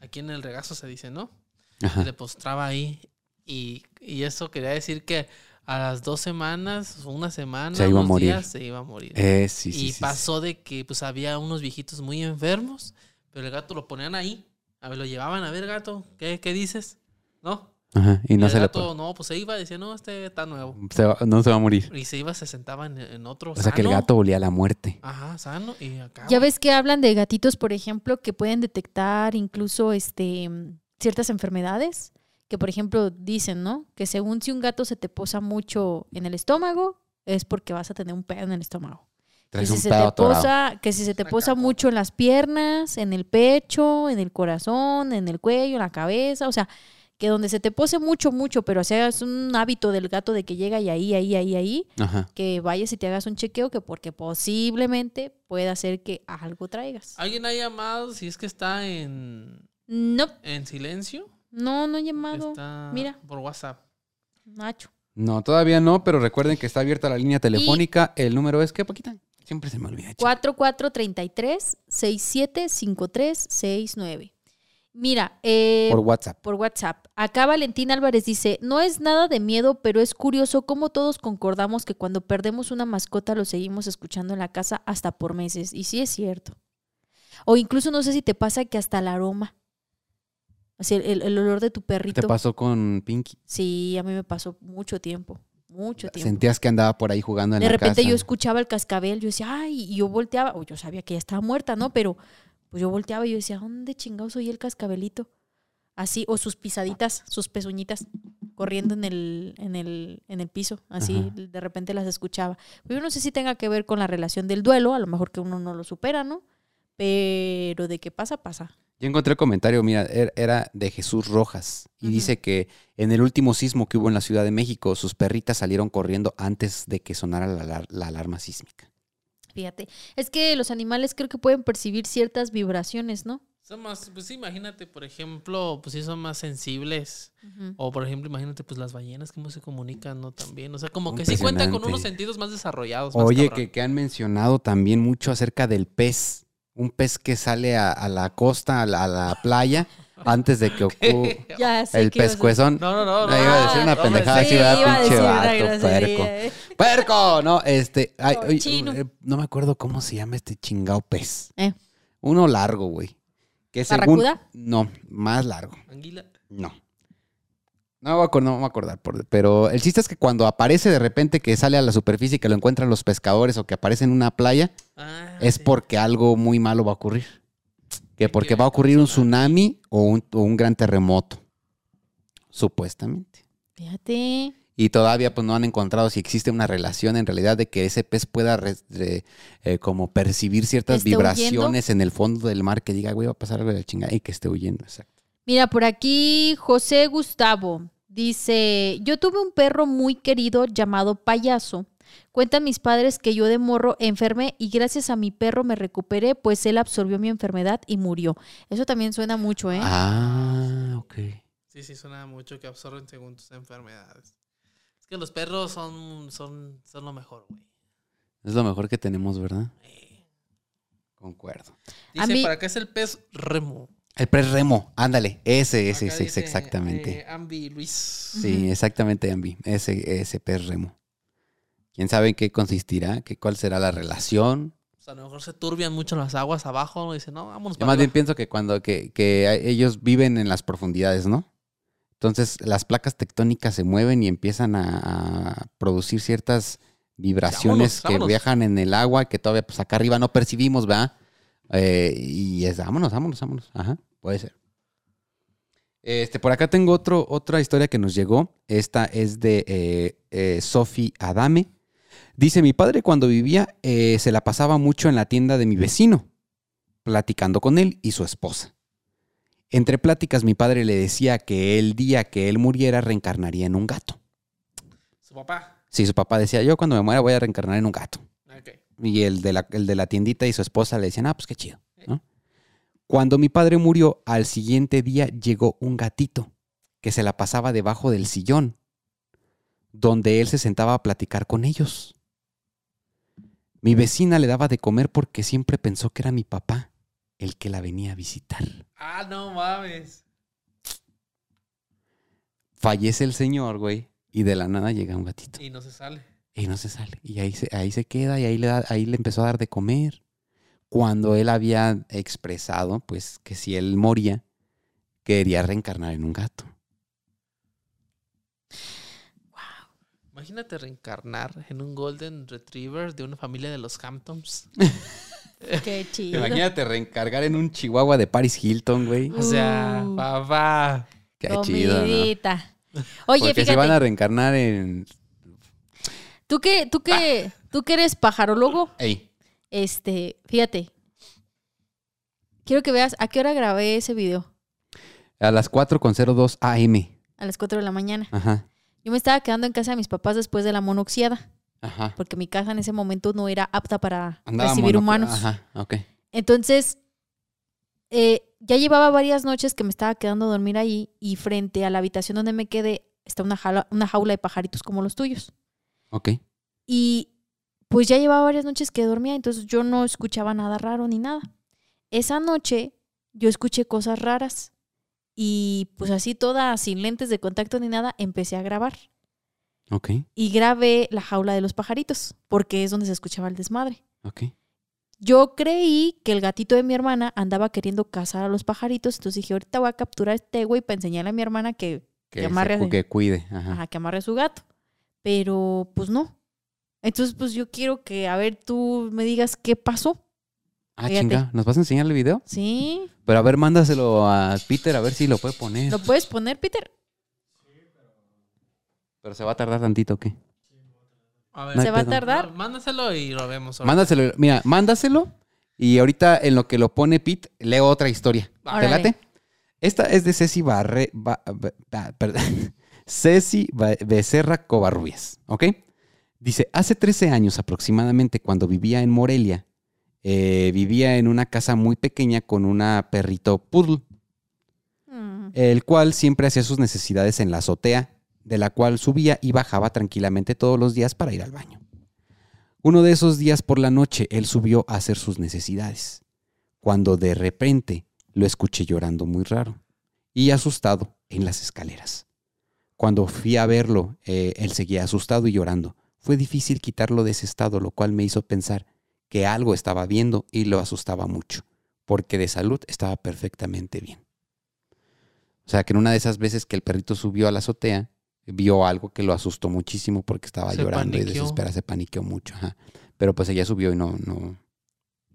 aquí en el regazo se dice, ¿no? Se le postraba ahí y, y eso quería decir que a las dos semanas, una semana, Se iba a unos morir. días, se iba a morir. Eh, sí, sí, y sí, pasó de que pues había unos viejitos muy enfermos, pero el gato lo ponían ahí. A ver, lo llevaban a ver, gato, ¿qué, qué dices? ¿No? Ajá, Y no el se, le no, pues se iba, decía, no, este está nuevo. se va- no se va a morir. Y se iba, se sentaba en, en otro O sea que el gato olía a la muerte. Ajá, sano. Y acá. Ya ves que hablan de gatitos, por ejemplo, que pueden detectar incluso este ciertas enfermedades. Que por ejemplo dicen, ¿no? Que según si un gato se te posa mucho en el estómago, es porque vas a tener un pedo en el estómago. Que si, un se te posa, que si se te posa mucho en las piernas, en el pecho, en el corazón, en el cuello, en la cabeza, o sea, que donde se te pose mucho, mucho, pero sea es un hábito del gato de que llega y ahí, ahí, ahí, ahí, Ajá. que vayas y te hagas un chequeo, que porque posiblemente pueda ser que algo traigas. ¿Alguien ha llamado si es que está en, No, en silencio? no, no he llamado. Está Mira. por WhatsApp. Nacho. No, todavía no, pero recuerden que está abierta la línea telefónica. El número es, ¿qué, Paquita? Siempre se me olvida. chico. 4433-675369. Mira, eh, Por WhatsApp. por WhatsApp. Acá Valentín Álvarez dice, no es nada de miedo, pero es curioso cómo todos concordamos que cuando perdemos una mascota lo seguimos escuchando en la casa hasta por meses. Y sí es cierto. O incluso no sé si te pasa que hasta el aroma. O sea, el, el olor de tu ¿Qué perrito. te pasó con Pinky? Sí, a mí me pasó mucho tiempo. Mucho tiempo. Sentías que andaba por ahí jugando en De la repente casa. yo escuchaba el cascabel, yo decía, ay, y yo volteaba, o yo sabía que ya estaba muerta, ¿no? Pero pues yo volteaba y yo decía, ¿dónde chingados oí el cascabelito? Así, o sus pisaditas, sus pezuñitas corriendo en el, en el, en el piso, así Ajá. de repente las escuchaba. Yo no sé si tenga que ver con la relación del duelo, a lo mejor que uno no lo supera, ¿no? Pero de qué pasa, pasa. Yo encontré el comentario, mira, er- era de Jesús Rojas. Y dice que en el último sismo que hubo en la Ciudad de México, sus perritas salieron corriendo antes de que sonara la alarma sísmica. Fíjate, es que los animales creo que pueden percibir ciertas vibraciones, ¿no? Son más, pues sí, imagínate, por ejemplo, pues sí son más sensibles. O por ejemplo, imagínate, pues las ballenas, cómo se comunican, ¿no? También. O sea, como que sí cuentan con unos sentidos más desarrollados. más Oye, que, que han mencionado también mucho acerca del pez. Un pez que sale a, a la costa, a la, a la playa, antes de que ocurra el pescuezón. No, no, no. no, No, iba a decir una no, pendejada hombre, así, Sí, ¿verdad? iba a Pinche vato, puerco. eh. ¡Puerco! No, este. ay, oye, Cochino. eh, no me acuerdo cómo se llama este chingado pez. Eh. Uno largo, güey. Que. No, más largo. Anguila. No. No me, voy a acor- no me voy a acordar. por- pero el chiste es que cuando aparece de repente que sale a la superficie y que lo encuentran los pescadores o que aparece en una playa, Ah, es sí. porque algo muy malo va a ocurrir. Que Que porque va a ocurrir un tsunami. o un, o un gran terremoto. Supuestamente. Fíjate. Y todavía pues no han encontrado si existe una relación en realidad de que ese pez pueda re- re- eh, como percibir ciertas ¿Esté vibraciones en el fondo del mar que diga, güey, va a pasar algo de la chingada y que esté huyendo. Exacto. Mira, por aquí José Gustavo dice, yo tuve un perro muy querido llamado Payaso. Cuentan mis padres que yo de morro enfermé y gracias a mi perro me recuperé, pues él absorbió mi enfermedad y murió. Eso también suena mucho, ¿eh? Ah, ok. Sí, sí, suena mucho que absorben según tus enfermedades. Es que los perros son, son, son lo mejor, güey. Es lo mejor que tenemos, ¿verdad? Concuerdo. A Dice, mí- ¿para qué es el pez remo? El pez remo, ándale, ese, ese, Acá ese, dice, exactamente. eh, Ambi Luis. Sí, exactamente, Ambi. Ese, ese pez remo. ¿Quién sabe en qué consistirá? ¿Qué, ¿Cuál será la relación? O sea, a lo mejor se turbian mucho las aguas abajo. ¿no? Dicen, no, vámonos Yo para más bien pienso que cuando que, que ellos viven en las profundidades, ¿no? Entonces las placas tectónicas se mueven y empiezan a, a producir ciertas vibraciones Vámonos, que vámonos. viajan en el agua que todavía pues acá arriba no percibimos, ¿verdad? Eh, y es, vámonos, vámonos, vámonos. Ajá, puede ser. Este, por acá tengo otro, otra historia que nos llegó. Esta es de eh, eh, Sophie Adame. Dice, mi padre cuando vivía eh, se la pasaba mucho en la tienda de mi vecino, platicando con él y su esposa. Entre pláticas mi padre le decía que el día que él muriera reencarnaría en un gato. Su papá. Sí, su papá decía, yo cuando me muera voy a reencarnar en un gato. Y el de la, el de la tiendita y su esposa le decían, ah, pues qué chido. ¿no? Cuando mi padre murió, al siguiente día llegó un gatito que se la pasaba debajo del sillón, donde él se sentaba a platicar con ellos. Mi vecina le daba de comer porque siempre pensó que era mi papá el que la venía a visitar. Ah, no mames. Fallece el señor, güey, y de la nada llega un gatito. Y no se sale. Y no se sale. Y ahí se, ahí se queda y ahí le, da- ahí le empezó a dar de comer. Cuando él había expresado, pues, que si él moría, quería reencarnar en un gato. Imagínate reencarnar en un Golden Retriever de una familia de los Hamptons. Qué chido. Imagínate reencargar en un chihuahua de Paris Hilton, güey. O sea, Uh. papá. Qué chido, ¿no? Oye, Porque fíjate, se van a reencarnar en... tú que, tú que, tú que eres pajarólogo, Ey, este, fíjate. Quiero que veas a qué hora grabé ese video. a las 4.02 AM. A las 4 de la mañana. Ajá, Yo me estaba quedando en casa de mis papás después de la monoxiada, ajá. porque mi casa en ese momento no era apta para Andaba recibir humanos. Ajá, ok. Entonces, eh, ya llevaba varias noches que me estaba quedando a dormir ahí y frente a la habitación donde me quedé está una jaula, una jaula de pajaritos como los tuyos. Ok. Y pues ya llevaba varias noches que dormía, entonces yo no escuchaba nada raro ni nada. Esa noche yo escuché cosas raras y pues así toda sin lentes de contacto ni nada, empecé a grabar. Ok, Y grabé la jaula de los pajaritos, porque es donde se escuchaba el desmadre. ok. Yo creí que el gatito de mi hermana andaba queriendo cazar a los pajaritos, entonces dije, ahorita voy a capturar a este güey para enseñarle a mi hermana que, Que, Que amarre así. que cuide. Ajá. ajá, que amarre a su gato. Pero pues no. Entonces pues yo quiero que, a ver, tú me digas qué pasó. Ah, fíjate. chinga. ¿Nos vas a enseñar el video? ¿Sí? Pero a ver, mándaselo a Peter a ver si lo puede poner. ¿Lo puedes poner, Peter? Pero se va a tardar tantito, ¿o qué? A ver, No hay ¿Se va a pedo. tardar? no, mándaselo y lo vemos. ahora. Mándaselo, mira, mándaselo y ahorita en lo que lo pone Pete, leo otra historia. ¿Te Órale. late? Esta es de Ceci Barre... Ba- ba- ba- perdón. Ceci Ba- Becerra Covarrubias, ¿ok? Dice, hace 13 años aproximadamente cuando vivía en Morelia, eh, vivía en una casa muy pequeña con una perrito poodle, Mm. el cual siempre hacía sus necesidades en la azotea, de la cual subía y bajaba tranquilamente todos los días para ir al baño. Uno de esos días por la noche él subió a hacer sus necesidades, cuando de repente lo escuché llorando muy raro y asustado en las escaleras. Cuando fui a verlo, eh, él seguía asustado y llorando. Fue difícil quitarlo de ese estado, lo cual me hizo pensar que algo estaba viendo y lo asustaba mucho, porque de salud estaba perfectamente bien. O sea, que en una de esas veces que el perrito subió a la azotea, vio algo que lo asustó muchísimo porque estaba Se llorando y desesperado, se paniqueó mucho. ajá. Pero pues ella subió y no, no,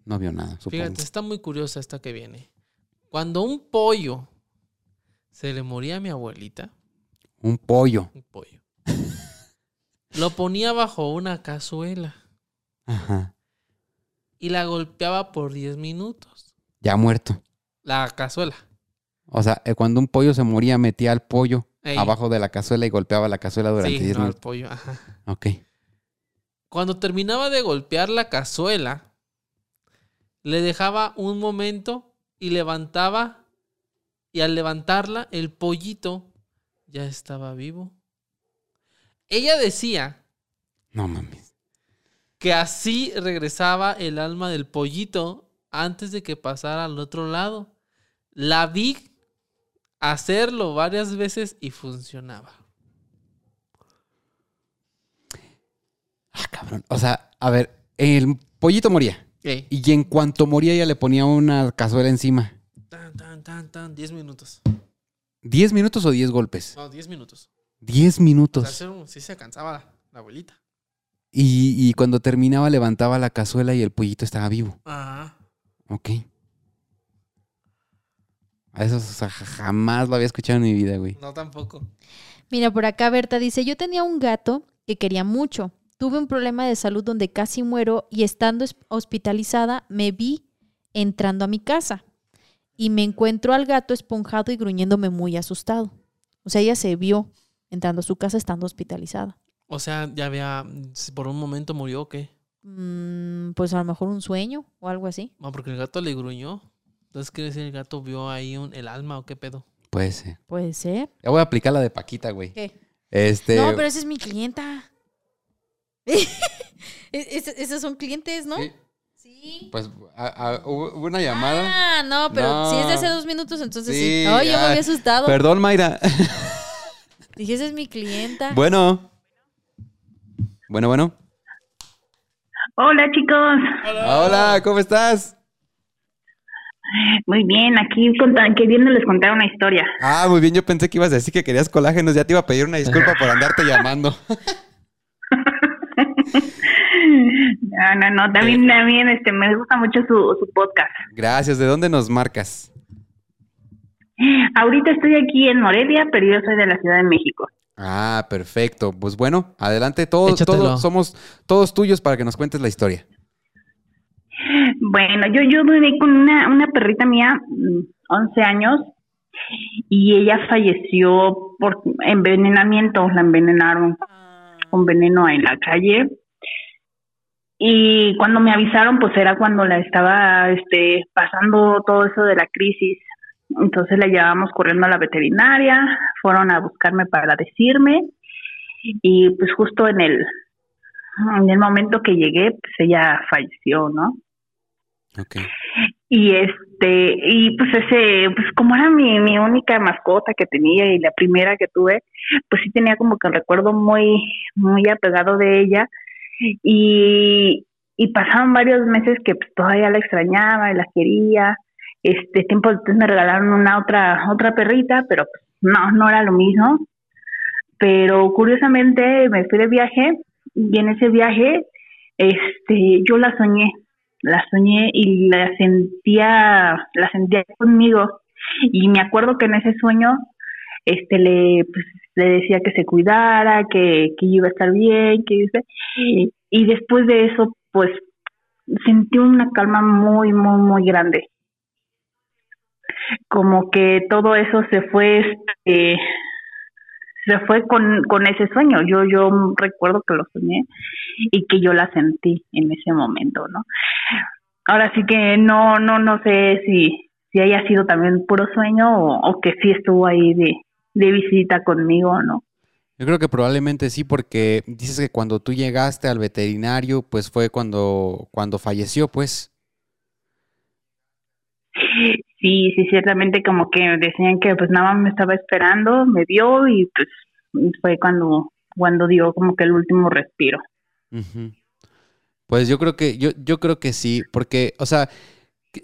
no vio nada, supongo. Fíjate, está muy curiosa esta que viene. Cuando un pollo se le moría a mi abuelita, Un pollo. un pollo, lo ponía bajo una cazuela Ajá. Y la golpeaba por 10 minutos. Ya muerto. La cazuela. O sea, eh, cuando un pollo se moría, metía al pollo Ey. abajo de la cazuela y golpeaba la cazuela durante Sí, 10 no, minutos. pollo, ajá. Ok. Cuando terminaba de golpear la cazuela, le dejaba un momento y levantaba. Y al levantarla, el pollito ya estaba vivo. Ella decía No mames. Que así regresaba el alma del pollito antes de que pasara al otro lado. La vi hacerlo varias veces y funcionaba. Ah, cabrón. O sea, a ver, el pollito moría. Y en cuanto moría, ella le ponía una cazuela encima. Tan, tan, tan, tan. 10 minutos. ¿10 minutos o 10 golpes? No, 10 minutos. 10 O sea, minutos. un- sí se cansaba la, la abuelita. Y, y cuando terminaba, levantaba la cazuela y el pollito estaba vivo. Ajá. Ok. A eso o sea, ja- jamás lo había escuchado en mi vida, güey. No, tampoco. Mira, por acá Berta dice, yo tenía un gato que quería mucho. Tuve un problema de salud donde casi muero y estando es- hospitalizada me vi entrando a mi casa y me encuentro al gato esponjado y gruñéndome muy asustado. O sea, ella se vio entrando a su casa estando hospitalizada. O sea, ya había. si Por un momento murió o qué. Mm, pues a lo mejor un sueño o algo así. No, porque el gato le gruñó. Entonces, ¿quiere decir el gato vio ahí un- el alma o qué pedo? Puede ser. Puede ser. Ya voy a aplicar la de Paquita, güey. ¿Qué? Este. No, pero esa es mi clienta. Es- es- esos son clientes, ¿no? Sí, Sí. Pues a- a- hubo una llamada. Ah, no, pero No. si es de hace dos minutos, entonces sí. Sí, Ay, yo me había asustado. Perdón, Mayra. Dije, esa es mi clienta. bueno. Bueno, bueno. Hola chicos, Hola, ¿cómo estás? muy bien, aquí queriéndoles contar una historia. Ah, muy bien, yo pensé que ibas a decir que querías colágenos, ya te iba a pedir una disculpa por andarte llamando. No, no, no, también, también este, me gusta mucho su, su podcast. Gracias, ¿de dónde nos marcas? Ahorita estoy aquí en Morelia, pero yo soy de la Ciudad de México. Ah, perfecto. Pues bueno, adelante, todos, todos somos todos tuyos para que nos cuentes la historia. Bueno, yo, yo viví con una, una perrita mía, mm, 11 años, y ella falleció por envenenamiento, la envenenaron con veneno en la calle. Y cuando me avisaron, pues era cuando la estaba este, pasando todo eso de la crisis. Entonces la llevamos corriendo a la veterinaria, fueron a buscarme para decirme y pues justo en el en el momento que llegué, pues ella falleció, ¿no? Ok. Y este, y pues ese, pues como era mi, mi única mascota que tenía y la primera que tuve, pues sí tenía como que un recuerdo muy, muy apegado de ella. Y, y pasaron varios meses que pues todavía la extrañaba y la quería. Este tiempo después me regalaron una otra, otra perrita, pero pues no, no era lo mismo. Pero curiosamente me fui de viaje y en ese viaje, este, yo la soñé la soñé y la sentía, la sentía conmigo. Y me acuerdo que en ese sueño, este, le, pues, le decía que se cuidara, que, que iba a estar bien, que y después de eso, pues, sentí una calma muy, muy, muy grande. Como que todo eso se fue, este, se fue con, con ese sueño. Yo, yo recuerdo que lo soñé y que yo la sentí en ese momento, ¿no? ahora sí que no, no, no sé si, si haya sido también puro sueño o, o que sí estuvo ahí de, de visita conmigo no. Yo creo que probablemente sí, porque dices que cuando tú llegaste al veterinario, pues fue cuando, cuando falleció, pues. Sí, sí, ciertamente como que decían que pues nada más me estaba esperando, me vio y pues fue cuando, cuando dio como que el último respiro. Pues yo creo que, yo, yo creo que sí, porque, o sea,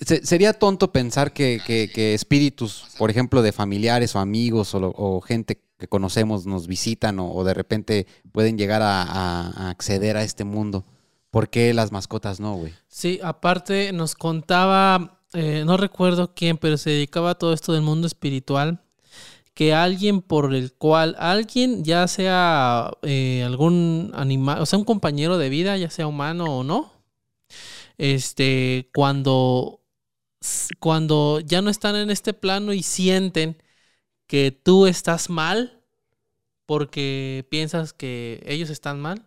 se- sería tonto pensar que, que- que espíritus, por ejemplo, de familiares o amigos o, lo- o gente que conocemos nos visitan o, o de repente pueden llegar a, a- a acceder a este mundo. ¿Por qué las mascotas no, güey? Sí, aparte nos contaba, eh, no recuerdo quién, pero se dedicaba a todo esto del mundo espiritual, que alguien por el cual, alguien, ya sea eh, algún animal, o sea, un compañero de vida, ya sea humano o no, este, cuando, cuando ya no están en este plano y sienten que tú estás mal, porque piensas que ellos están mal,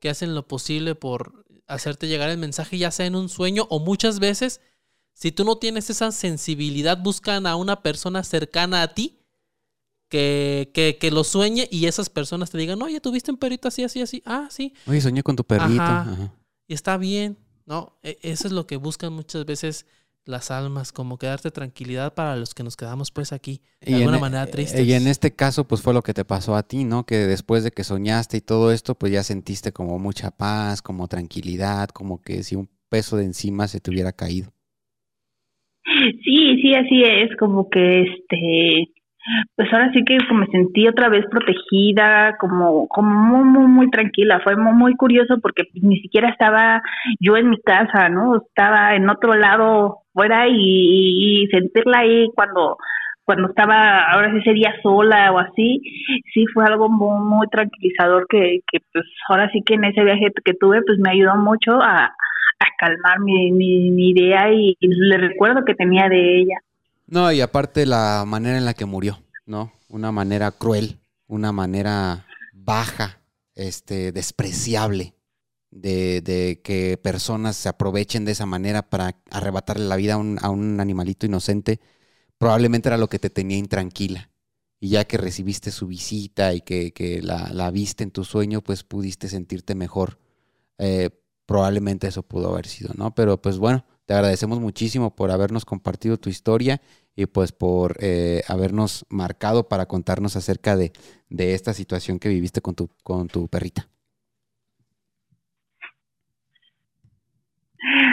que hacen lo posible por hacerte llegar el mensaje, ya sea en un sueño o muchas veces, si tú no tienes esa sensibilidad, buscan a una persona cercana a ti que, que, que lo sueñe y esas personas te digan, oye, tuviste un perrito así, así, así. Ah, sí. Oye, soñé con tu perrito. Ajá. Ajá. Y está bien, ¿no? E- Eso es lo que buscan muchas veces las almas, como quedarte tranquilidad para los que nos quedamos pues aquí de alguna en, manera eh, tristes. Y en este caso, pues fue lo que te pasó a ti, ¿no? Que después de que soñaste y todo esto, pues ya sentiste como mucha paz, como tranquilidad, como que si un peso de encima se te hubiera caído. Sí, sí, así es, como que este, pues ahora sí que me sentí otra vez protegida, como, como muy, muy, muy tranquila. Fue muy, muy curioso porque pues, ni siquiera estaba yo en mi casa, ¿no? Estaba en otro lado fuera y, sentirla ahí cuando cuando estaba ahora sí sería sola o así, sí fue algo muy, muy tranquilizador que pues ahora sí que en ese viaje que tuve pues me ayudó mucho a, a calmar mi, mi, idea y, el recuerdo que tenía de ella. No, y aparte la manera en la que murió, ¿no? Una manera cruel, una manera baja, este, despreciable, de, de que personas se aprovechen de esa manera para arrebatarle la vida a un, a un animalito inocente, probablemente era lo que te tenía intranquila. Y ya que recibiste su visita y que, que la, la viste en tu sueño, pues pudiste sentirte mejor. Eh, probablemente eso pudo haber sido, ¿no? Pero pues bueno, te agradecemos muchísimo por habernos compartido tu historia y pues por eh, habernos marcado para contarnos acerca de, de esta situación que viviste con tu, con tu perrita.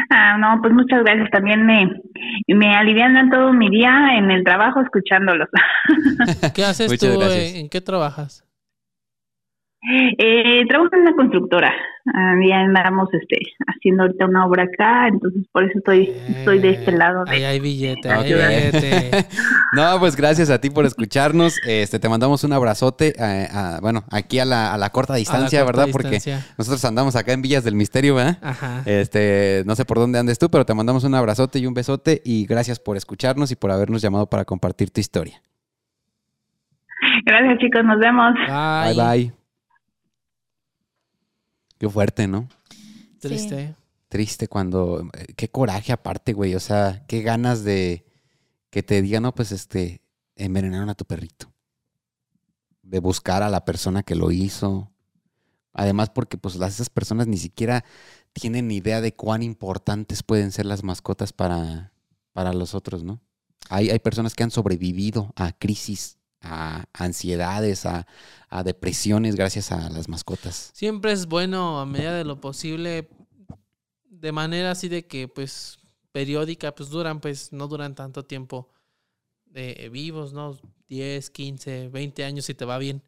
Ah, no, pues muchas gracias. También me, me alivianan todo mi día en el trabajo escuchándolos. ¿Qué haces Muchas tú? gracias. eh, ¿En qué trabajas? Eh, trabajo en una constructora. Ah, ya andamos este, haciendo ahorita una obra acá, entonces por eso estoy, estoy de este lado. Ahí De, hay billete, ahí hay billete. no, pues gracias a ti por escucharnos. Este, te mandamos un abrazote, eh, a- bueno, aquí a la, a la corta distancia, A la corta ¿verdad? Porque distancia. nosotros andamos acá en Villas del Misterio, ¿verdad? Ajá. Este, no sé por dónde andes tú, pero te mandamos un abrazote y un besote y gracias por escucharnos y por habernos llamado para compartir tu historia. gracias chicos, nos vemos. Bye bye. Qué fuerte, ¿no? Triste. Triste cuando. eh, Qué coraje aparte, güey. O sea, qué ganas de que te digan, no, pues este, envenenaron a tu perrito. De buscar a la persona que lo hizo. Además, porque pues las- esas personas ni siquiera tienen ni idea de cuán importantes pueden ser las mascotas para, para los otros, ¿no? Hay, hay personas que han sobrevivido a crisis, a ansiedades, a, a depresiones gracias a las mascotas. Siempre es bueno, a medida de lo posible, de manera así de que, pues, periódica, pues duran, pues, no duran tanto tiempo de vivos, ¿no? 10, 15, 20 años si te va bien.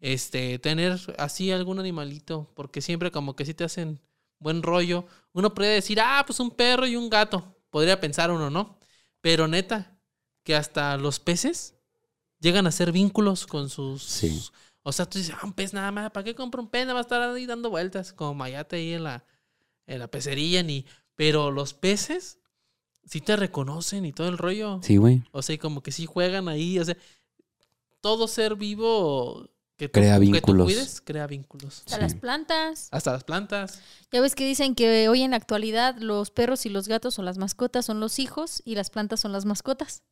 Este, tener así algún animalito, porque siempre como que si te hacen buen rollo. Uno puede decir, ah, pues un perro y un gato. Podría pensar uno, ¿no? Pero neta, que hasta los peces llegan a hacer vínculos con sus... Sí. O sea, tú dices, ah, un pez nada más, ¿para qué compro un pez? Nada más estar ahí dando vueltas, como mayate ahí en la, en la pecería, ni... Pero los peces sí te reconocen y todo el rollo. Sí, güey. O sea, y como que sí juegan ahí, o sea, todo ser vivo Que tú- Crea que tú vínculos. cuides, crea vínculos. Hasta Sí. las plantas. Hasta las plantas. Ya ves que dicen que hoy en la actualidad los perros y los gatos o las mascotas son los hijos y las plantas son las mascotas.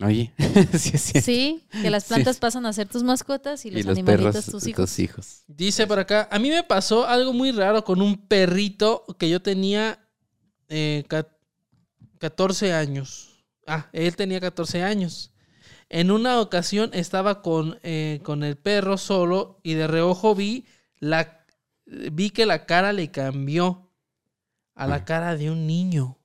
Oye, sí, es cierto. Sí, que las Sí. plantas pasan a ser tus mascotas y los, y los animalitos perros, tus hijos. tus hijos. Dice por acá, a mí me pasó algo muy raro con un perrito que yo tenía eh, ca- 14 años. Ah, él tenía 14 años. En una ocasión estaba con, eh, con el perro solo y de reojo vi, la, vi que la cara le cambió a la cara de un niño.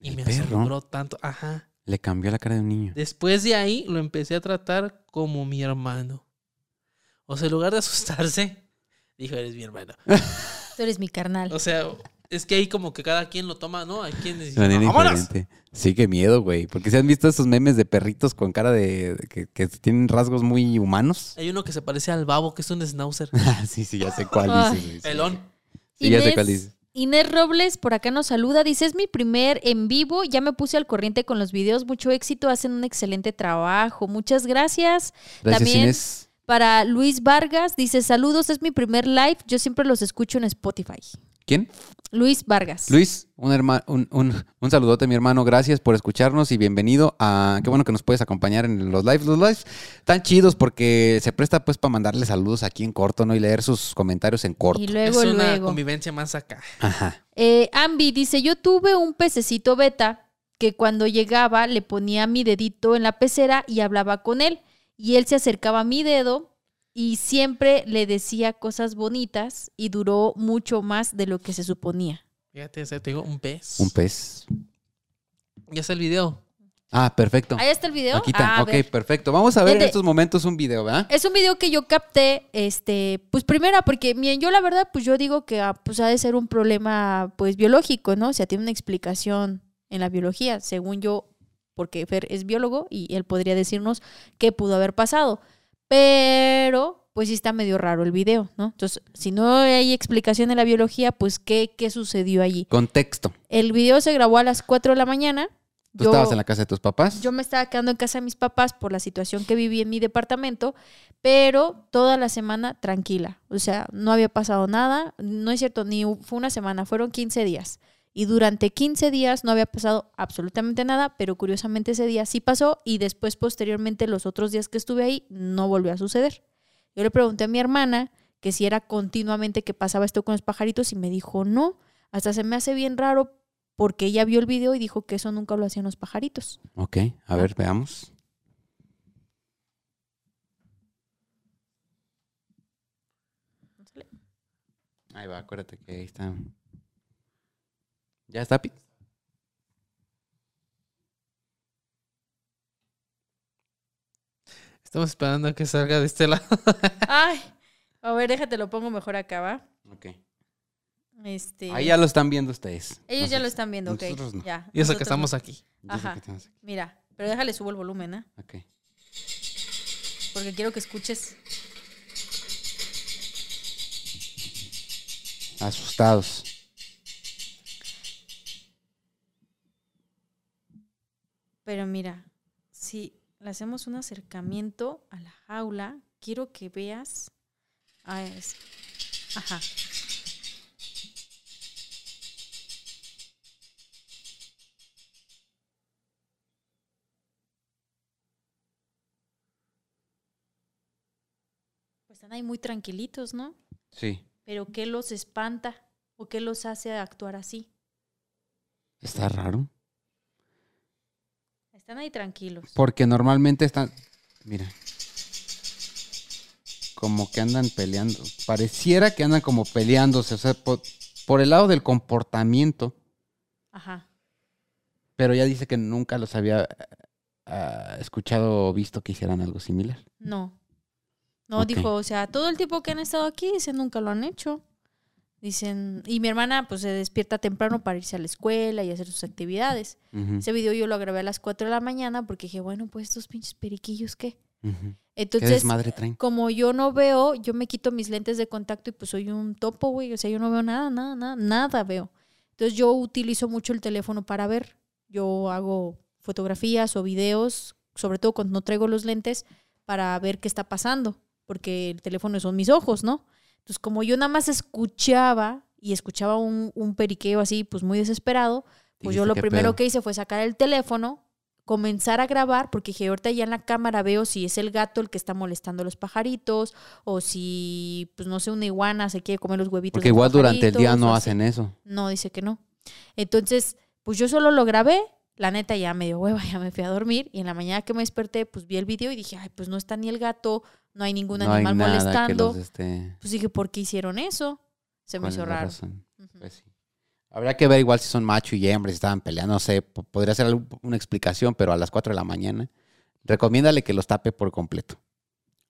Y ¿El me perro? asombró tanto. Ajá. Le cambió la cara de un niño. Después de ahí lo empecé a tratar como mi hermano. O sea, en lugar de asustarse, dijo, eres mi hermano. Tú eres mi carnal. O sea, es que ahí como que cada quien lo toma, ¿no? Hay quien dice, De manera ¡vámonos! diferente. Sí, qué miedo, güey. Porque se han visto esos memes de perritos con cara de. que, que tienen rasgos muy humanos. Hay uno que se parece al babo, que es un schnauzer. Ah, sí, sí, ya sé cuál sí. Pelón. Sí, ya sé cuál dices. Inés Robles por acá nos saluda. Dice, es mi primer en vivo. Ya me puse al corriente con los videos. Mucho éxito. Hacen un excelente trabajo. Muchas gracias. Gracias, También- Inés. Para Luis Vargas, dice, saludos, es mi primer live. Yo siempre los escucho en Spotify. ¿Quién? Luis Vargas. Luis, un, herma- un, un, un saludote, mi hermano. Gracias por escucharnos y bienvenido a. Qué bueno que nos puedes acompañar en los lives. Los lives tan chidos porque se presta pues para mandarle saludos aquí en corto, ¿no? Y leer sus comentarios en corto. Y luego, es una luego. convivencia más acá. Ajá. Eh, Ambi dice, yo tuve un pececito beta que cuando llegaba le ponía mi dedito en la pecera y hablaba con él. Y él se acercaba a mi dedo y siempre le decía cosas bonitas y duró mucho más de lo que se suponía. Fíjate, te digo, un pez. Un pez. Ya está el video. Ah, perfecto. Ahí está el video. Aquí está. Ah, ok, ver. perfecto. Vamos a ver en estos momentos un video, ¿verdad? Es un video que yo capté, este, pues primera, porque miren, yo la verdad, pues yo digo que ah, pues ha de ser un problema, pues biológico, ¿no? O sea, tiene una explicación en la biología, según yo, porque Fer es biólogo y él podría decirnos qué pudo haber pasado. Pero, pues sí está medio raro el video, ¿no? Entonces, si no hay explicación en la biología, pues qué, qué sucedió allí. Contexto. El video se grabó a las 4 de la mañana. Tú Yo- estabas en la casa de tus papás. yo me estaba quedando en casa de mis papás por la situación que viví en mi departamento, pero toda la semana tranquila. O sea, no había pasado nada. No es cierto, ni fue una semana, fueron 15 días. Y durante 15 días no había pasado absolutamente nada, pero curiosamente ese día sí pasó y después posteriormente los otros días que estuve ahí no volvió a suceder. Yo le pregunté a mi hermana que si era continuamente que pasaba esto con los pajaritos y me dijo no. Hasta se me hace bien raro porque ella vio el video y dijo que eso nunca lo hacían los pajaritos. Ok, a ver, veamos. Ahí va, acuérdate que ahí está. ¿Ya está, Pi? Estamos esperando a que salga de este lado. Ay, a ver, déjate, lo pongo mejor acá, ¿va? Ok. Este, Ahí ya lo están viendo ustedes. ellos ya lo están viendo, ok. nosotros no. Ya. Y eso que estamos no. aquí. Ajá. que estamos aquí. Mira, pero déjale subo el volumen, ¿eh? Ok. Porque quiero que escuches. Asustados. Pero mira, si le hacemos un acercamiento a la jaula, quiero que veas. Ah, es- Ajá. Pues están ahí muy tranquilitos, ¿no? Sí. Pero ¿qué los espanta o qué los hace actuar así? Está raro. Están ahí tranquilos. Porque normalmente están. Mira. Como que andan peleando. Pareciera que andan como peleándose. O sea, por, por el lado del comportamiento. Ajá. Pero ya dice que nunca los había ah, escuchado o visto que hicieran algo similar. No. No, dijo, o sea, todo el tiempo que han estado aquí, dicen, nunca lo han hecho. Dicen, y mi hermana pues se despierta temprano para irse a la escuela y hacer sus actividades. Ese video yo lo grabé a las 4 de la mañana porque dije, bueno, pues estos pinches periquillos, ¿qué? ujú. ¿Qué Entonces, como yo no veo, yo me quito mis lentes de contacto y pues soy un topo, güey. O sea, yo no veo nada, nada, nada, nada veo. Entonces yo utilizo mucho el teléfono para ver. Yo hago fotografías o videos, sobre todo cuando no traigo los lentes, para ver qué está pasando. porque el teléfono son mis ojos, ¿no? Entonces, como yo nada más escuchaba y escuchaba un, un periqueo así, pues muy desesperado, pues yo lo "¿Qué primero pedo?". que hice fue sacar el teléfono, comenzar a grabar, porque dije, ahorita ya en la cámara veo si es el gato el que está molestando a los pajaritos, o si, pues no sé, una iguana se quiere comer los huevitos. Porque de igual durante el día no hacen eso. No, dice que no. Entonces, pues yo solo lo grabé. La neta ya me dio hueva, ya me fui a dormir. Y en la mañana que me desperté, pues vi el video y dije, ay, pues no está ni el gato, no hay ningún no hay animal que molestando. los esté... Pues dije, ¿por qué hicieron eso? Se me ¿Cuál hizo raro. Pues sí. Habría que ver igual si son macho y hembra, si estaban peleando, no sé, po- podría ser una explicación, pero a las 4 de la mañana, recomiéndale que los tape por completo,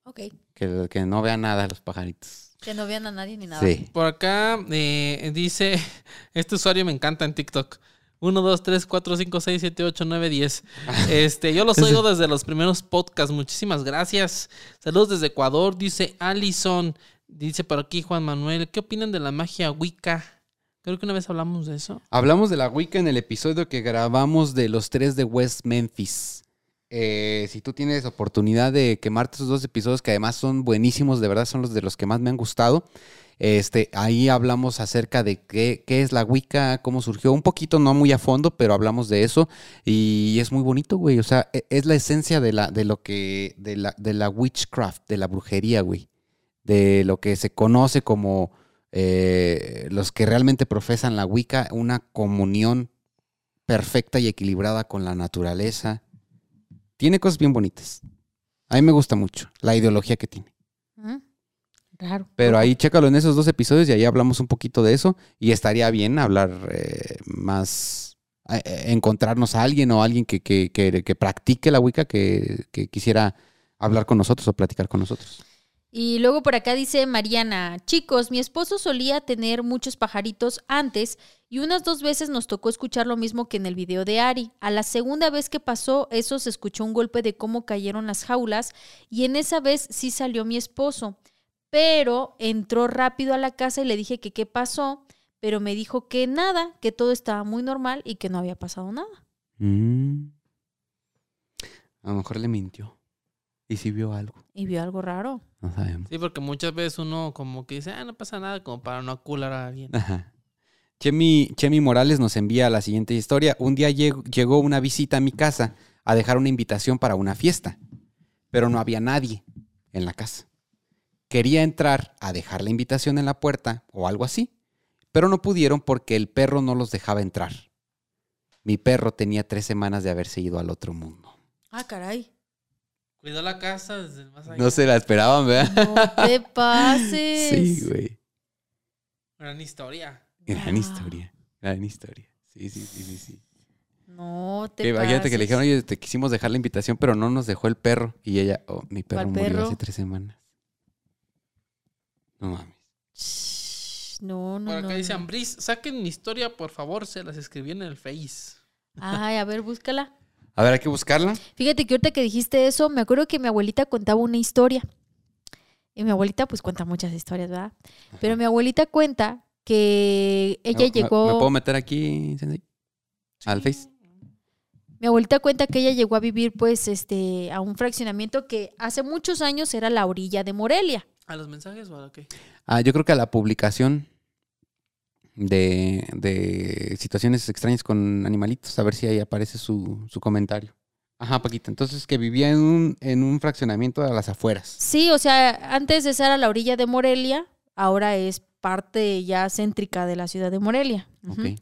Ok. que, que no vean nada los pajaritos. Que no vean a nadie ni nada. Sí. Por acá eh, dice, este usuario me encanta en TikTok. 1, 2, 3, 4, 5, 6, 7, 8, 9, 10. Este, yo los oigo desde los primeros podcasts. Muchísimas gracias. Saludos desde Ecuador, dice Alison. Dice por aquí Juan Manuel. ¿Qué opinan de la magia Wicca? Creo que una vez hablamos de eso. Hablamos de la Wicca en el episodio que grabamos de los tres de West Memphis. Eh, si tú tienes oportunidad de quemarte esos dos episodios, que además son buenísimos, de verdad son los de los que más me han gustado. Este, ahí hablamos acerca de qué, qué es la Wicca, cómo surgió, un poquito, no muy a fondo, pero hablamos de eso. Y es muy bonito, güey. O sea, e- es la esencia de la, de lo que, de la, de la witchcraft, de la brujería, güey. De lo que se conoce como eh, los que realmente profesan la Wicca, una comunión perfecta y equilibrada con la naturaleza. Tiene cosas bien bonitas. A mí me gusta mucho la ideología que tiene. Raro. Pero ahí chécalo en esos dos episodios y ahí hablamos un poquito de eso. Y estaría bien hablar eh, más, eh, eh, encontrarnos a alguien o alguien que, que, que- que practique la Wicca que, que quisiera hablar con nosotros o platicar con nosotros. Y luego por acá dice Mariana, chicos, mi esposo solía tener muchos pajaritos antes y unas dos veces nos tocó escuchar lo mismo que en el video de Ari. A la segunda vez que pasó eso se escuchó un golpe de cómo cayeron las jaulas y en esa vez sí salió mi esposo, pero entró rápido a la casa y le dije que qué pasó, pero me dijo que nada, que todo estaba muy normal y que no había pasado nada. Mm. A lo mejor le mintió. Y si vio algo. Y vio algo raro. No sabemos. Sí, porque muchas veces uno como que dice, ah, no pasa nada, como para no acular a alguien. Ajá. Chemi, Chemi Morales nos envía la siguiente historia. Un día lleg- llegó una visita a mi casa a dejar una invitación para una fiesta, pero no había nadie en la casa. Quería entrar a dejar la invitación en la puerta o algo así, pero no pudieron porque el perro no los dejaba entrar. Mi perro tenía tres semanas de haberse ido al otro mundo. Ah, caray. Cuidó la casa desde el más allá. No se la esperaban, ¿verdad? No te pases. Sí, güey. Gran historia. Gran Ah. historia. Gran historia. Sí, sí, sí, sí, sí. No te Que imagínate que le pases. dijeron, oye, te quisimos dejar la invitación, pero no nos dejó el perro. Y ella, oh, mi perro ¿Cuál murió perro? hace tres semanas. No mames. No, no, Por acá no, dice no. Ambris, saquen mi historia, por favor, se las escribí en el Face. Ay, a ver, búscala. A ver, hay que buscarla. Fíjate que ahorita que dijiste eso, me acuerdo que mi abuelita contaba una historia. Y mi abuelita pues cuenta muchas historias, ¿verdad? Pero mi abuelita cuenta que ella ¿Me- me- llegó... ¿Me puedo meter aquí, Sensei? Al Face. Mi abuelita cuenta que ella llegó a vivir pues este a un fraccionamiento que hace muchos años era la orilla de Morelia. ¿A los mensajes o a qué? Ah, yo creo que a la publicación de, de situaciones extrañas con animalitos, a ver si ahí aparece su, su comentario. Ajá, Paquita. Entonces, que vivía en un, en un fraccionamiento a las afueras. Sí, o sea, antes de ser a la orilla de Morelia, ahora es parte ya céntrica de la ciudad de Morelia. Ujú. Ok.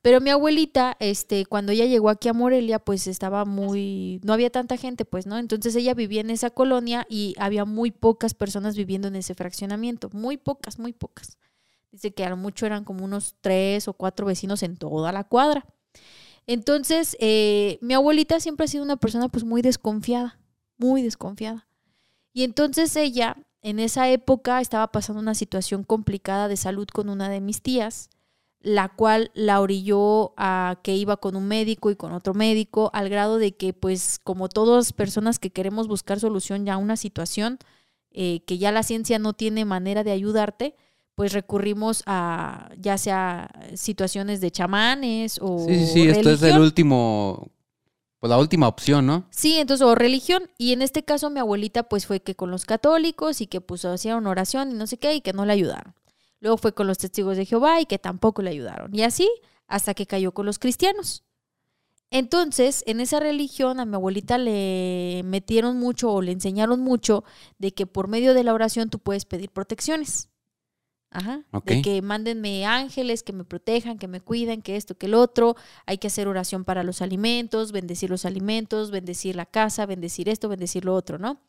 Pero mi abuelita, este, cuando ella llegó aquí a Morelia, pues estaba muy, no había tanta gente, pues, ¿no? Entonces ella vivía en esa colonia y había muy pocas personas viviendo en ese fraccionamiento, muy pocas, muy pocas. Dice que a lo mucho eran como unos tres o cuatro vecinos en toda la cuadra. Entonces, eh, mi abuelita siempre ha sido una persona pues muy desconfiada, muy desconfiada. Y entonces ella, en esa época, estaba pasando una situación complicada de salud con una de mis tías la cual la orilló a que iba con un médico y con otro médico, al grado de que, pues, como todas personas que queremos buscar solución ya a una situación eh, que ya la ciencia no tiene manera de ayudarte, pues recurrimos a ya sea situaciones de chamanes o Sí, sí, sí, esto es el último Pues la última opción, ¿no? Sí, entonces, o religión. Y en este caso, mi abuelita, pues fue que con los católicos y que pues hacían oración y no sé qué, y que no le ayudaron. Luego fue con los testigos de Jehová y que tampoco le ayudaron. Y así hasta que cayó con los cristianos. Entonces, en esa religión a mi abuelita le metieron mucho o le enseñaron mucho de que por medio de la oración tú puedes pedir protecciones. Ajá. De que mándenme ángeles, que me protejan, que me cuiden, que esto, que el otro. Hay que hacer oración para los alimentos, bendecir los alimentos, bendecir la casa, bendecir esto, bendecir lo otro, ¿no?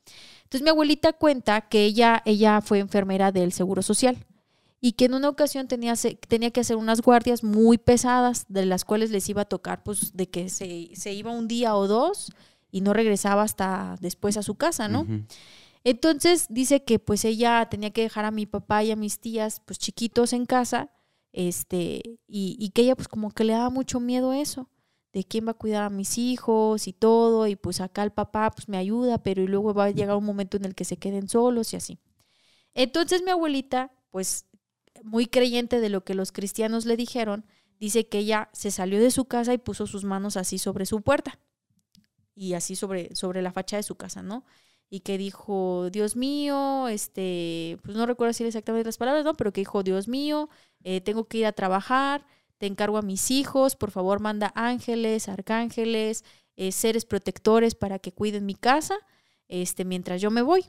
Entonces mi abuelita cuenta que ella, ella fue enfermera del Seguro Social y que en una ocasión tenía, tenía que hacer unas guardias muy pesadas, de las cuales les iba a tocar, pues, de que se, se iba un día o dos y no regresaba hasta después a su casa, ¿no? Entonces dice que pues ella tenía que dejar a mi papá y a mis tías pues chiquitos en casa, este, y, y que ella pues como que le daba mucho miedo eso, de quién va a cuidar a mis hijos y todo, y pues acá el papá pues me ayuda, pero y luego va a llegar un momento en el que se queden solos y así. Entonces mi abuelita, pues muy creyente de lo que los cristianos le dijeron, dice que ella se salió de su casa y puso sus manos así sobre su puerta y así sobre, sobre la fachada de su casa, ¿no? Y que dijo, Dios mío, este, pues no recuerdo decir exactamente las palabras, ¿no? Pero que dijo, Dios mío, eh, tengo que ir a trabajar, te encargo a mis hijos, por favor manda ángeles, arcángeles, eh, seres protectores para que cuiden mi casa, este, mientras yo me voy.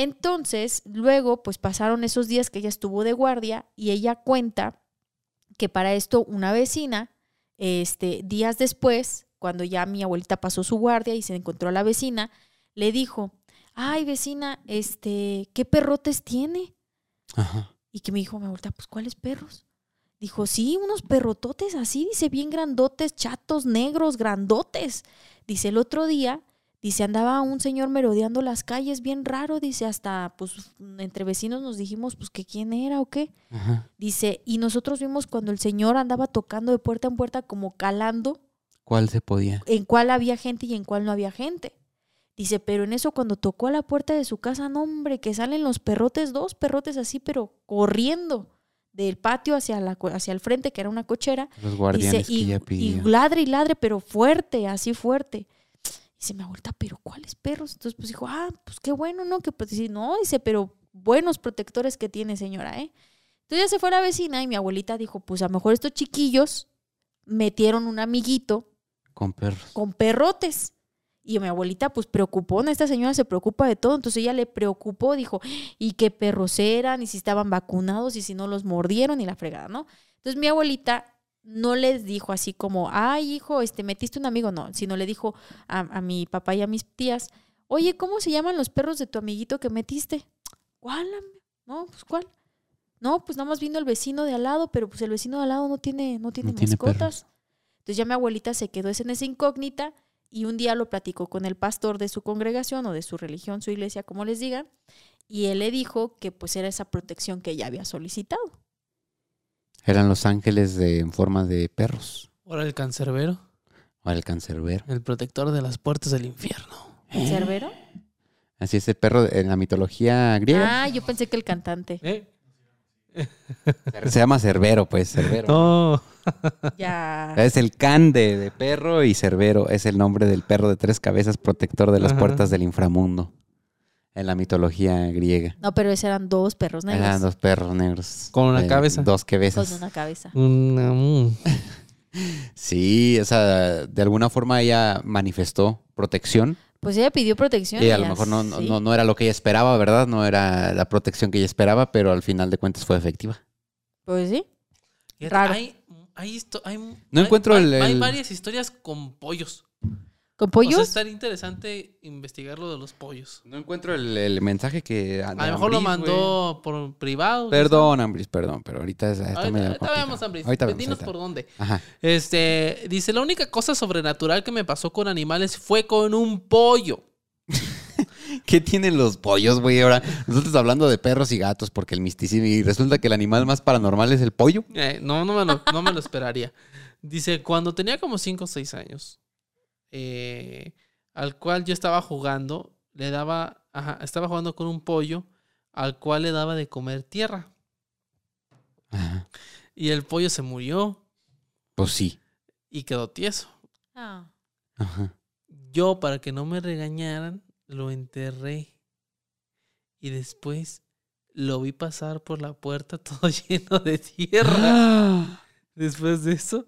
Entonces, luego, pues pasaron esos días que ella estuvo de guardia y ella cuenta que para esto una vecina, este, días después, cuando ya mi abuelita pasó su guardia y se encontró a la vecina, le dijo, ay vecina, este, ¿qué perrotes tiene? Ajá. Y que me dijo mi abuelita, pues ¿cuáles perros? Dijo, sí, unos perrototes así, dice, bien grandotes, chatos, negros, grandotes. Dice, el otro día, dice, andaba un señor merodeando las calles, bien raro, dice, hasta, pues, entre vecinos nos dijimos, pues, que quién era o qué. Ajá. Dice, y nosotros vimos cuando el señor andaba tocando de puerta en puerta, como calando ¿Cuál se podía? en cuál había gente y en cuál no había gente. Dice, pero en eso cuando tocó a la puerta de su casa, no hombre, que salen los perrotes, dos perrotes así, pero corriendo del patio hacia, la, hacia el frente, que era una cochera. Los guardianes Dice, que y, ladre y ladre, pero fuerte, así fuerte. Dice mi abuelita, pero ¿cuáles perros? Entonces pues dijo, ah, pues qué bueno, ¿no? Que pues no, dice, pero buenos protectores que tiene señora, ¿eh? Entonces ya se fue la vecina y mi abuelita dijo, pues a lo mejor estos chiquillos metieron un amiguito Con perros. con perrotes. Y mi abuelita, pues preocupó, esta señora se preocupa de todo, entonces ella le preocupó, dijo, ¿y qué perros eran? ¿Y si estaban vacunados? ¿Y si no los mordieron? Y la fregada, ¿no? Entonces mi abuelita no les dijo así como, ay, hijo, este, metiste un amigo, no, sino le dijo a, a mi papá y a mis tías, oye, ¿cómo se llaman los perros de tu amiguito que metiste? ¿Cuál? No, pues ¿cuál? No, pues nada más vino el vecino de al lado, pero pues el vecino de al lado no tiene, no tiene No tiene mascotas. Entonces ya mi abuelita se quedó en esa incógnita y un día lo platicó con el pastor de su congregación o de su religión, su iglesia, como les digan, y él le dijo que pues era esa protección que ella había solicitado. Eran los ángeles de, en forma de perros. Ahora el cancerbero, O el cancerbero. el protector de las puertas del infierno. ¿El cerbero? Así es el perro en la mitología griega. Ah, yo pensé que el cantante. ¿Eh? Se llama Cerbero, pues, Cerbero. No. Ya. Es el can de, de perro y Cerbero es el nombre del perro de tres cabezas protector de las Ajá. puertas del inframundo. En la mitología griega. No, pero esos eran dos perros negros Eran dos perros negros. Con una Eh, cabeza. Dos con cabezas. una cabeza. Una- mm. Sí, o sea, de alguna forma ella manifestó protección. Pues ella pidió protección. Y a lo mejor no, no, no- no era lo que ella esperaba, ¿verdad? No era la protección que ella esperaba, pero al final de cuentas fue efectiva. Pues sí. Raro. Hay, hay, hay- No hay- encuentro hay- el- Hay el- varias historias con pollos. ¿Con O sea, pollos? estaría interesante investigar lo de los pollos. No encuentro el, el mensaje que... A lo mejor lo mandó por privado. Perdón, Ambris, perdón, pero ahorita está Ahorita, ahorita vemos, Ambris. Ahorita vemos, Dinos ahorita. por dónde. Ajá. Este, dice, la única cosa sobrenatural que me pasó con animales fue con un pollo. ¿Qué tienen los pollos, güey? Ahora, nosotros hablando de perros y gatos, porque el misticismo, y resulta que el animal más paranormal es el pollo. Eh, no, no me, lo, no me lo esperaría. Dice, cuando tenía como 5 o 6 años, eh, al cual yo estaba jugando, le daba, ajá, estaba jugando con un pollo al cual le daba de comer tierra. Ajá. Y el pollo se murió Pues sí. y quedó tieso. Ah. Ajá. Yo, para que no me regañaran, lo enterré. Y después lo vi pasar por la puerta todo lleno de tierra. Después de eso,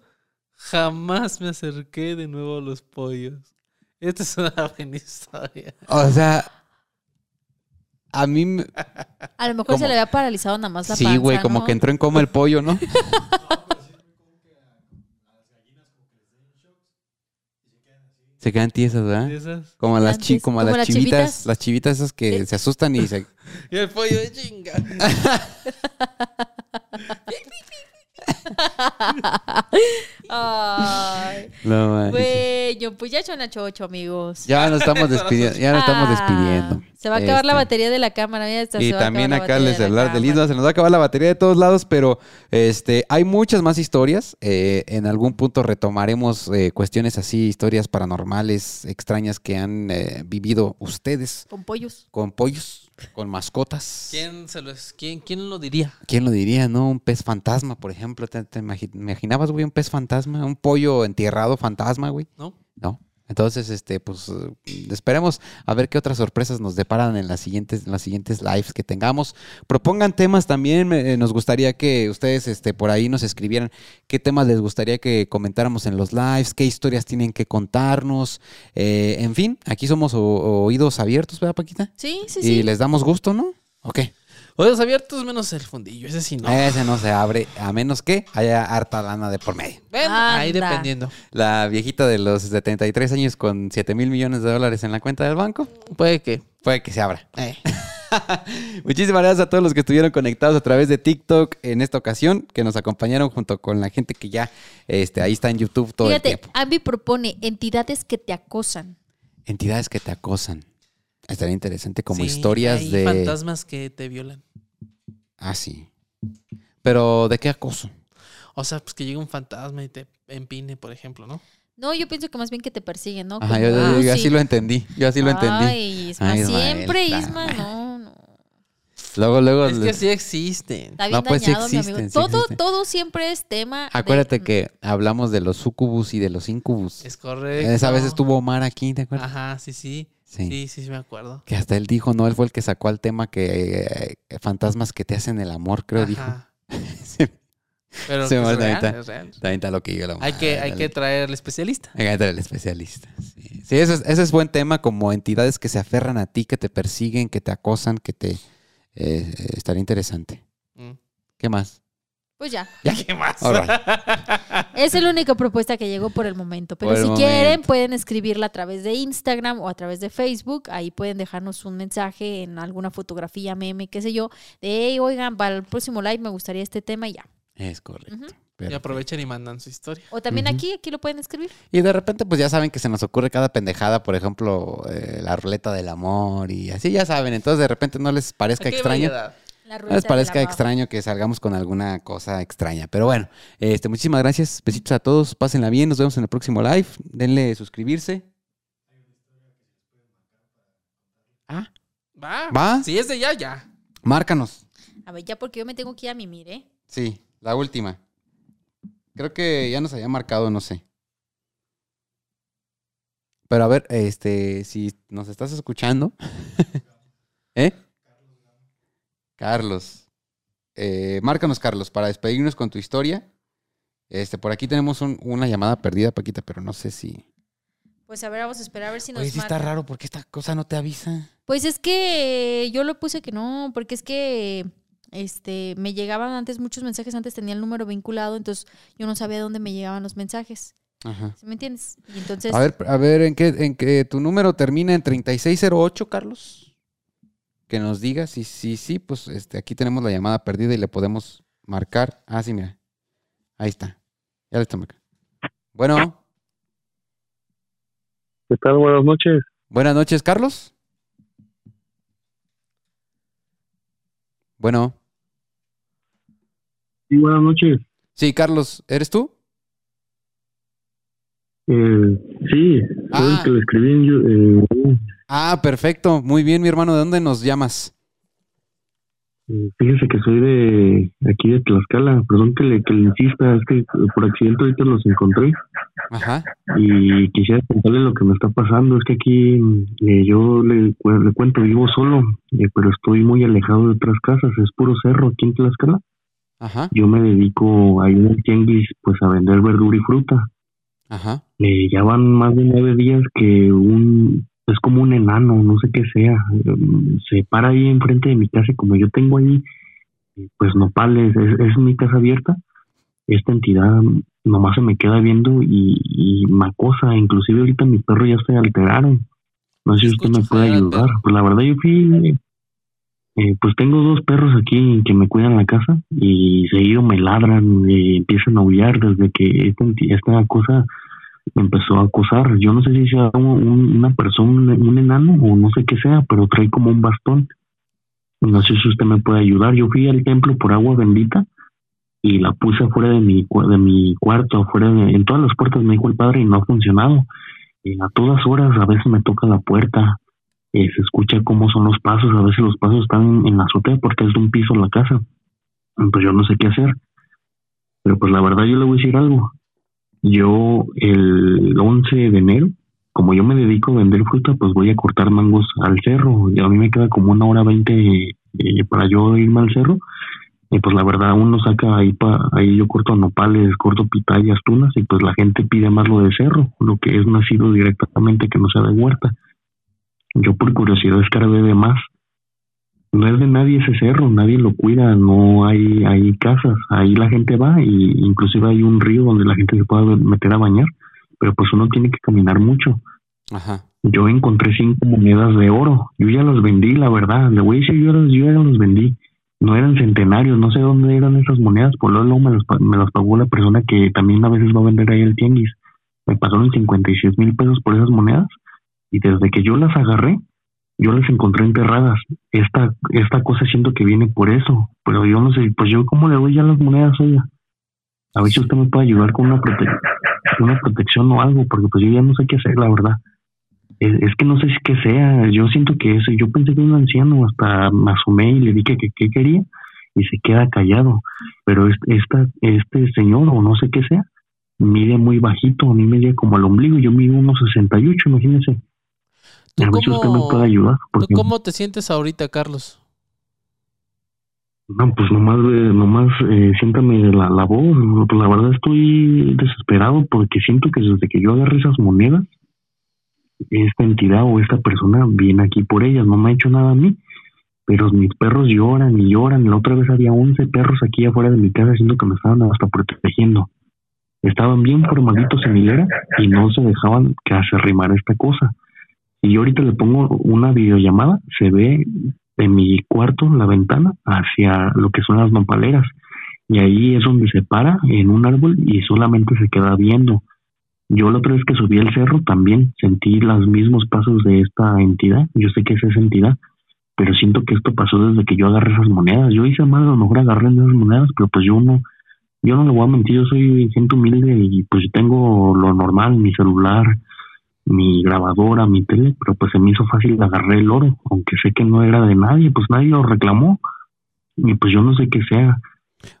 jamás me acerqué de nuevo a los pollos. Esta es una buena historia. O sea, a mí, me- A lo mejor ¿Cómo? se le había paralizado nada más la sí, panza, güey, como ¿no? que entró en coma el pollo, ¿no? Se quedan tiesas, ¿verdad? De esas. Como las, Antes, chi- como como las las chivitas, chivitas. las chivitas esas que Eh. se asustan y se... Y el pollo de chinga. Ay, No, pues ya son las ocho, amigos. Ya nos estamos despidiendo, ya nos estamos Ah, despidiendo. Se va a acabar la Este, batería de la cámara. mira, hasta Y se va a también acá el celular de cámara. Lisma, se nos va a acabar la batería de todos lados, pero este, hay muchas más historias. Eh, en algún punto retomaremos eh, cuestiones así, historias paranormales, extrañas que han eh, vivido ustedes Con pollos. con pollos, con mascotas. ¿Quién, se los, quién, ¿Quién lo diría? ¿Quién lo diría, no? Un pez fantasma, por ejemplo. ¿Te, te imagi- imaginabas, güey, un pez fantasma? ¿Un pollo enterrado fantasma, güey? ¿No? No. Entonces, este, pues, esperemos a ver qué otras sorpresas nos deparan en las siguientes, en las siguientes lives que tengamos. Propongan temas también. eh, nos gustaría que ustedes, este, por ahí nos escribieran qué temas les gustaría que comentáramos en los lives, qué historias tienen que contarnos. Eh, en fin, aquí somos o- oídos abiertos, ¿verdad, Paquita? Sí, sí, Y sí. les damos gusto, ¿no? Ok. Oídos abiertos menos el fundillo. Ese sí no. Ese no se abre a menos que haya harta lana de por medio. Bueno, ahí dependiendo. La viejita de los 73 años con 7 mil millones de dólares en la cuenta del banco, Puede que. puede que se abra. Muchísimas gracias a todos los que estuvieron conectados a través de TikTok en esta ocasión, que nos acompañaron junto con la gente que ya este, ahí está en YouTube todo Fíjate, el tiempo. Ambi propone entidades que te acosan. Entidades que te acosan. Estaría interesante como Sí, historias hay de... fantasmas que te violan. Ah, sí. Pero, ¿de qué acoso? O sea, pues que llegue un fantasma y te empine, por ejemplo, ¿no? No, yo pienso que más bien que te persiguen, ¿no? Ajá, Como, yo, yo- ah, yo sí. así lo entendí. Yo así lo entendí. Ay, Isma, Ay, siempre Isma, no, no. Luego, luego... Es que sí existen. Está bien No, pues sí dañado, mi existen, amigo. sí todo, existen. todo siempre es tema. de- Acuérdate que hablamos de los sucubus y de los incubus. Es correcto. Esa vez estuvo Omar aquí, ¿te acuerdas? Ajá, sí, sí. Sí. Sí, sí, me acuerdo. Que hasta él dijo, no, él fue el que sacó al tema que eh, fantasmas que te hacen el amor, creo, dijo. Sí, Pero Sí, que es real, ahorita. es real. También está lo que yo la Hay que, hay que traer al especialista. Hay que traer al especialista. Sí, Sí, ese, es, ese es buen tema, como entidades que se aferran a ti, que te persiguen, que te acosan, que te... eh, eh, estaría interesante. Mm. ¿Qué más? Pues ya. ¿Qué más? Right. Es la única propuesta que llegó por el momento. Pero el si momento. quieren, pueden escribirla a través de Instagram o a través de Facebook. Ahí pueden dejarnos un mensaje en alguna fotografía, meme, qué sé yo. De, "Hey, oigan, para el próximo live me gustaría este tema y ya. Es correcto. Y aprovechen y mandan su historia. O también aquí, aquí lo pueden escribir. Y de repente, pues ya saben que se nos ocurre cada pendejada, por ejemplo, eh, la ruleta del amor y así ya saben. Entonces, de repente no les parezca ¿A qué extraño. variedad? La No les parezca extraño que salgamos con alguna cosa extraña. Pero bueno, este, muchísimas gracias. Besitos a todos. Pásenla bien. Nos vemos en el próximo live. Denle suscribirse. Ah, Va. ¿Va? Si es de ya, ya. márcanos. A ver, ya porque yo me tengo que ir a mimir, ¿eh? Sí, la última. Creo que ya nos había marcado, no sé. Pero a ver, este, si nos estás escuchando. ¿Eh? Carlos. Eh, márcanos, Carlos, para despedirnos con tu historia. Este, por aquí tenemos un- una llamada perdida, Paquita, pero no sé si. Pues a ver, vamos a esperar a ver si nos Oye, sí está raro porque esta cosa no te avisa. Pues es que yo lo puse que no, porque es que este me llegaban antes muchos mensajes, antes tenía el número vinculado, entonces yo no sabía dónde me llegaban los mensajes. Ajá. ¿Sí me entiendes? Y entonces A ver, a ver, ¿en qué, en qué tu número termina en 3608, Carlos? Que nos diga si sí, sí, pues este, aquí tenemos la llamada perdida y le podemos marcar. Ah, sí, mira. Ahí está. Ya le está marcando. Bueno, ¿Qué tal? Buenas noches. buenas noches, Carlos. Bueno, Sí, buenas noches. sí, Carlos, ¿eres tú? Eh, sí, soy Ah. el que le escribí en eh, Ah, perfecto. Muy bien, mi hermano. ¿De dónde nos llamas? Eh, Fíjese que soy de aquí de Tlaxcala. Perdón que le, que le insista, es que por accidente ahorita los encontré Ajá. y quisiera contarle lo que me está pasando. Es que aquí eh, yo le, cu- le cuento, vivo solo, eh, pero estoy muy alejado de otras casas. Es puro cerro aquí en Tlaxcala. Ajá. Yo me dedico ahí en el tianguis pues a vender verdura y fruta. Ajá. Eh, ya van más de nueve días que un es como un enano, no sé qué sea, eh, se para ahí enfrente de mi casa y como yo tengo ahí eh, pues nopales, es, es mi casa abierta, esta entidad nomás se me queda viendo y, y me acosa, inclusive ahorita mis perros ya se alteraron. No sé si usted me puede ayudar. Pues la verdad yo fui, eh, pues tengo dos perros aquí que me cuidan la casa y seguido me ladran, y empiezan a aullar desde que esta, esta cosa empezó a acosar. Yo no sé si sea un- un- una persona, un, enano o no sé qué sea, pero trae como un bastón. No sé si usted me puede ayudar. Yo fui al templo por agua bendita y la puse afuera de mi, de mi cuarto, afuera de, en todas las puertas me dijo el padre y no ha funcionado. Eh, a todas horas a veces me toca la puerta, eh, se escucha cómo son los pasos, a veces los pasos están en la azotea porque es de un piso la casa. Pues yo no sé qué hacer. Pero pues la verdad yo le voy a decir algo. Yo el 11 de enero, como yo me dedico a vender fruta, pues voy a cortar mangos al cerro. Y a mí me queda como una hora veinte eh, para yo irme al cerro. Y pues la verdad uno saca ahí pa, ahí yo corto nopales, corto pitayas, tunas y pues la gente pide más lo de cerro, lo que es nacido directamente que no sea de huerta. Yo por curiosidad escarbé de más. No es de nadie ese cerro, nadie lo cuida, no hay, hay casas, ahí la gente va y inclusive hay un río donde la gente se puede meter a bañar, pero pues uno tiene que caminar mucho. Ajá. Yo encontré cinco monedas de oro, yo ya los vendí, la verdad, le voy a decir, yo, ya- yo ya los vendí, no eran centenarios, no sé dónde eran esas monedas, por luego me las, me las pagó la persona que también a veces va a vender ahí el tianguis, me pagaron 56 mil pesos por esas monedas y desde que yo las agarré, yo las encontré enterradas. Esta, esta cosa siento que viene por eso, pero yo no sé, pues yo cómo le doy ya las monedas, oiga. A ver si usted me puede ayudar con una, prote- una protección o algo, porque pues yo ya no sé qué hacer, la verdad. Es, que no sé si qué sea, yo siento que eso, yo pensé que era un anciano, hasta me asomé y le dije que qué quería y se queda callado. Pero este, esta, este señor, o no sé qué sea, mide muy bajito, a mí me llega como al ombligo, yo mido unos 68, imagínese. ¿Tú A si usted me cómo- puede ayudar. ¿Tú Porque, cómo te sientes ahorita, Carlos? No, pues nomás, eh, nomás eh, siéntame la, la voz. Pues la verdad estoy desesperado porque siento que desde que yo agarré esas monedas, esta entidad o esta persona viene aquí por ellas. No me ha hecho nada a mí, pero mis perros lloran y lloran. La otra vez había 11 perros aquí afuera de mi casa haciendo que me estaban hasta protegiendo. Estaban bien formaditos en hilera y no se dejaban que se arrimara esta cosa. Y yo ahorita le pongo una videollamada, se ve de mi cuarto, la ventana, hacia lo que son las nopaleras. Y ahí es donde se para en un árbol y solamente se queda viendo. Yo la otra vez que subí al cerro también sentí los mismos pasos de esta entidad. Yo sé que es esa entidad, pero siento que esto pasó desde que yo agarré esas monedas. Yo hice mal, a lo mejor agarré esas monedas, pero pues yo no, yo no le voy a mentir, yo soy gente humilde y pues yo tengo lo normal, mi celular, mi grabadora, mi tele, pero pues se me hizo fácil agarré el oro, aunque sé que no era de nadie, pues nadie lo reclamó. Y pues yo no sé qué sea.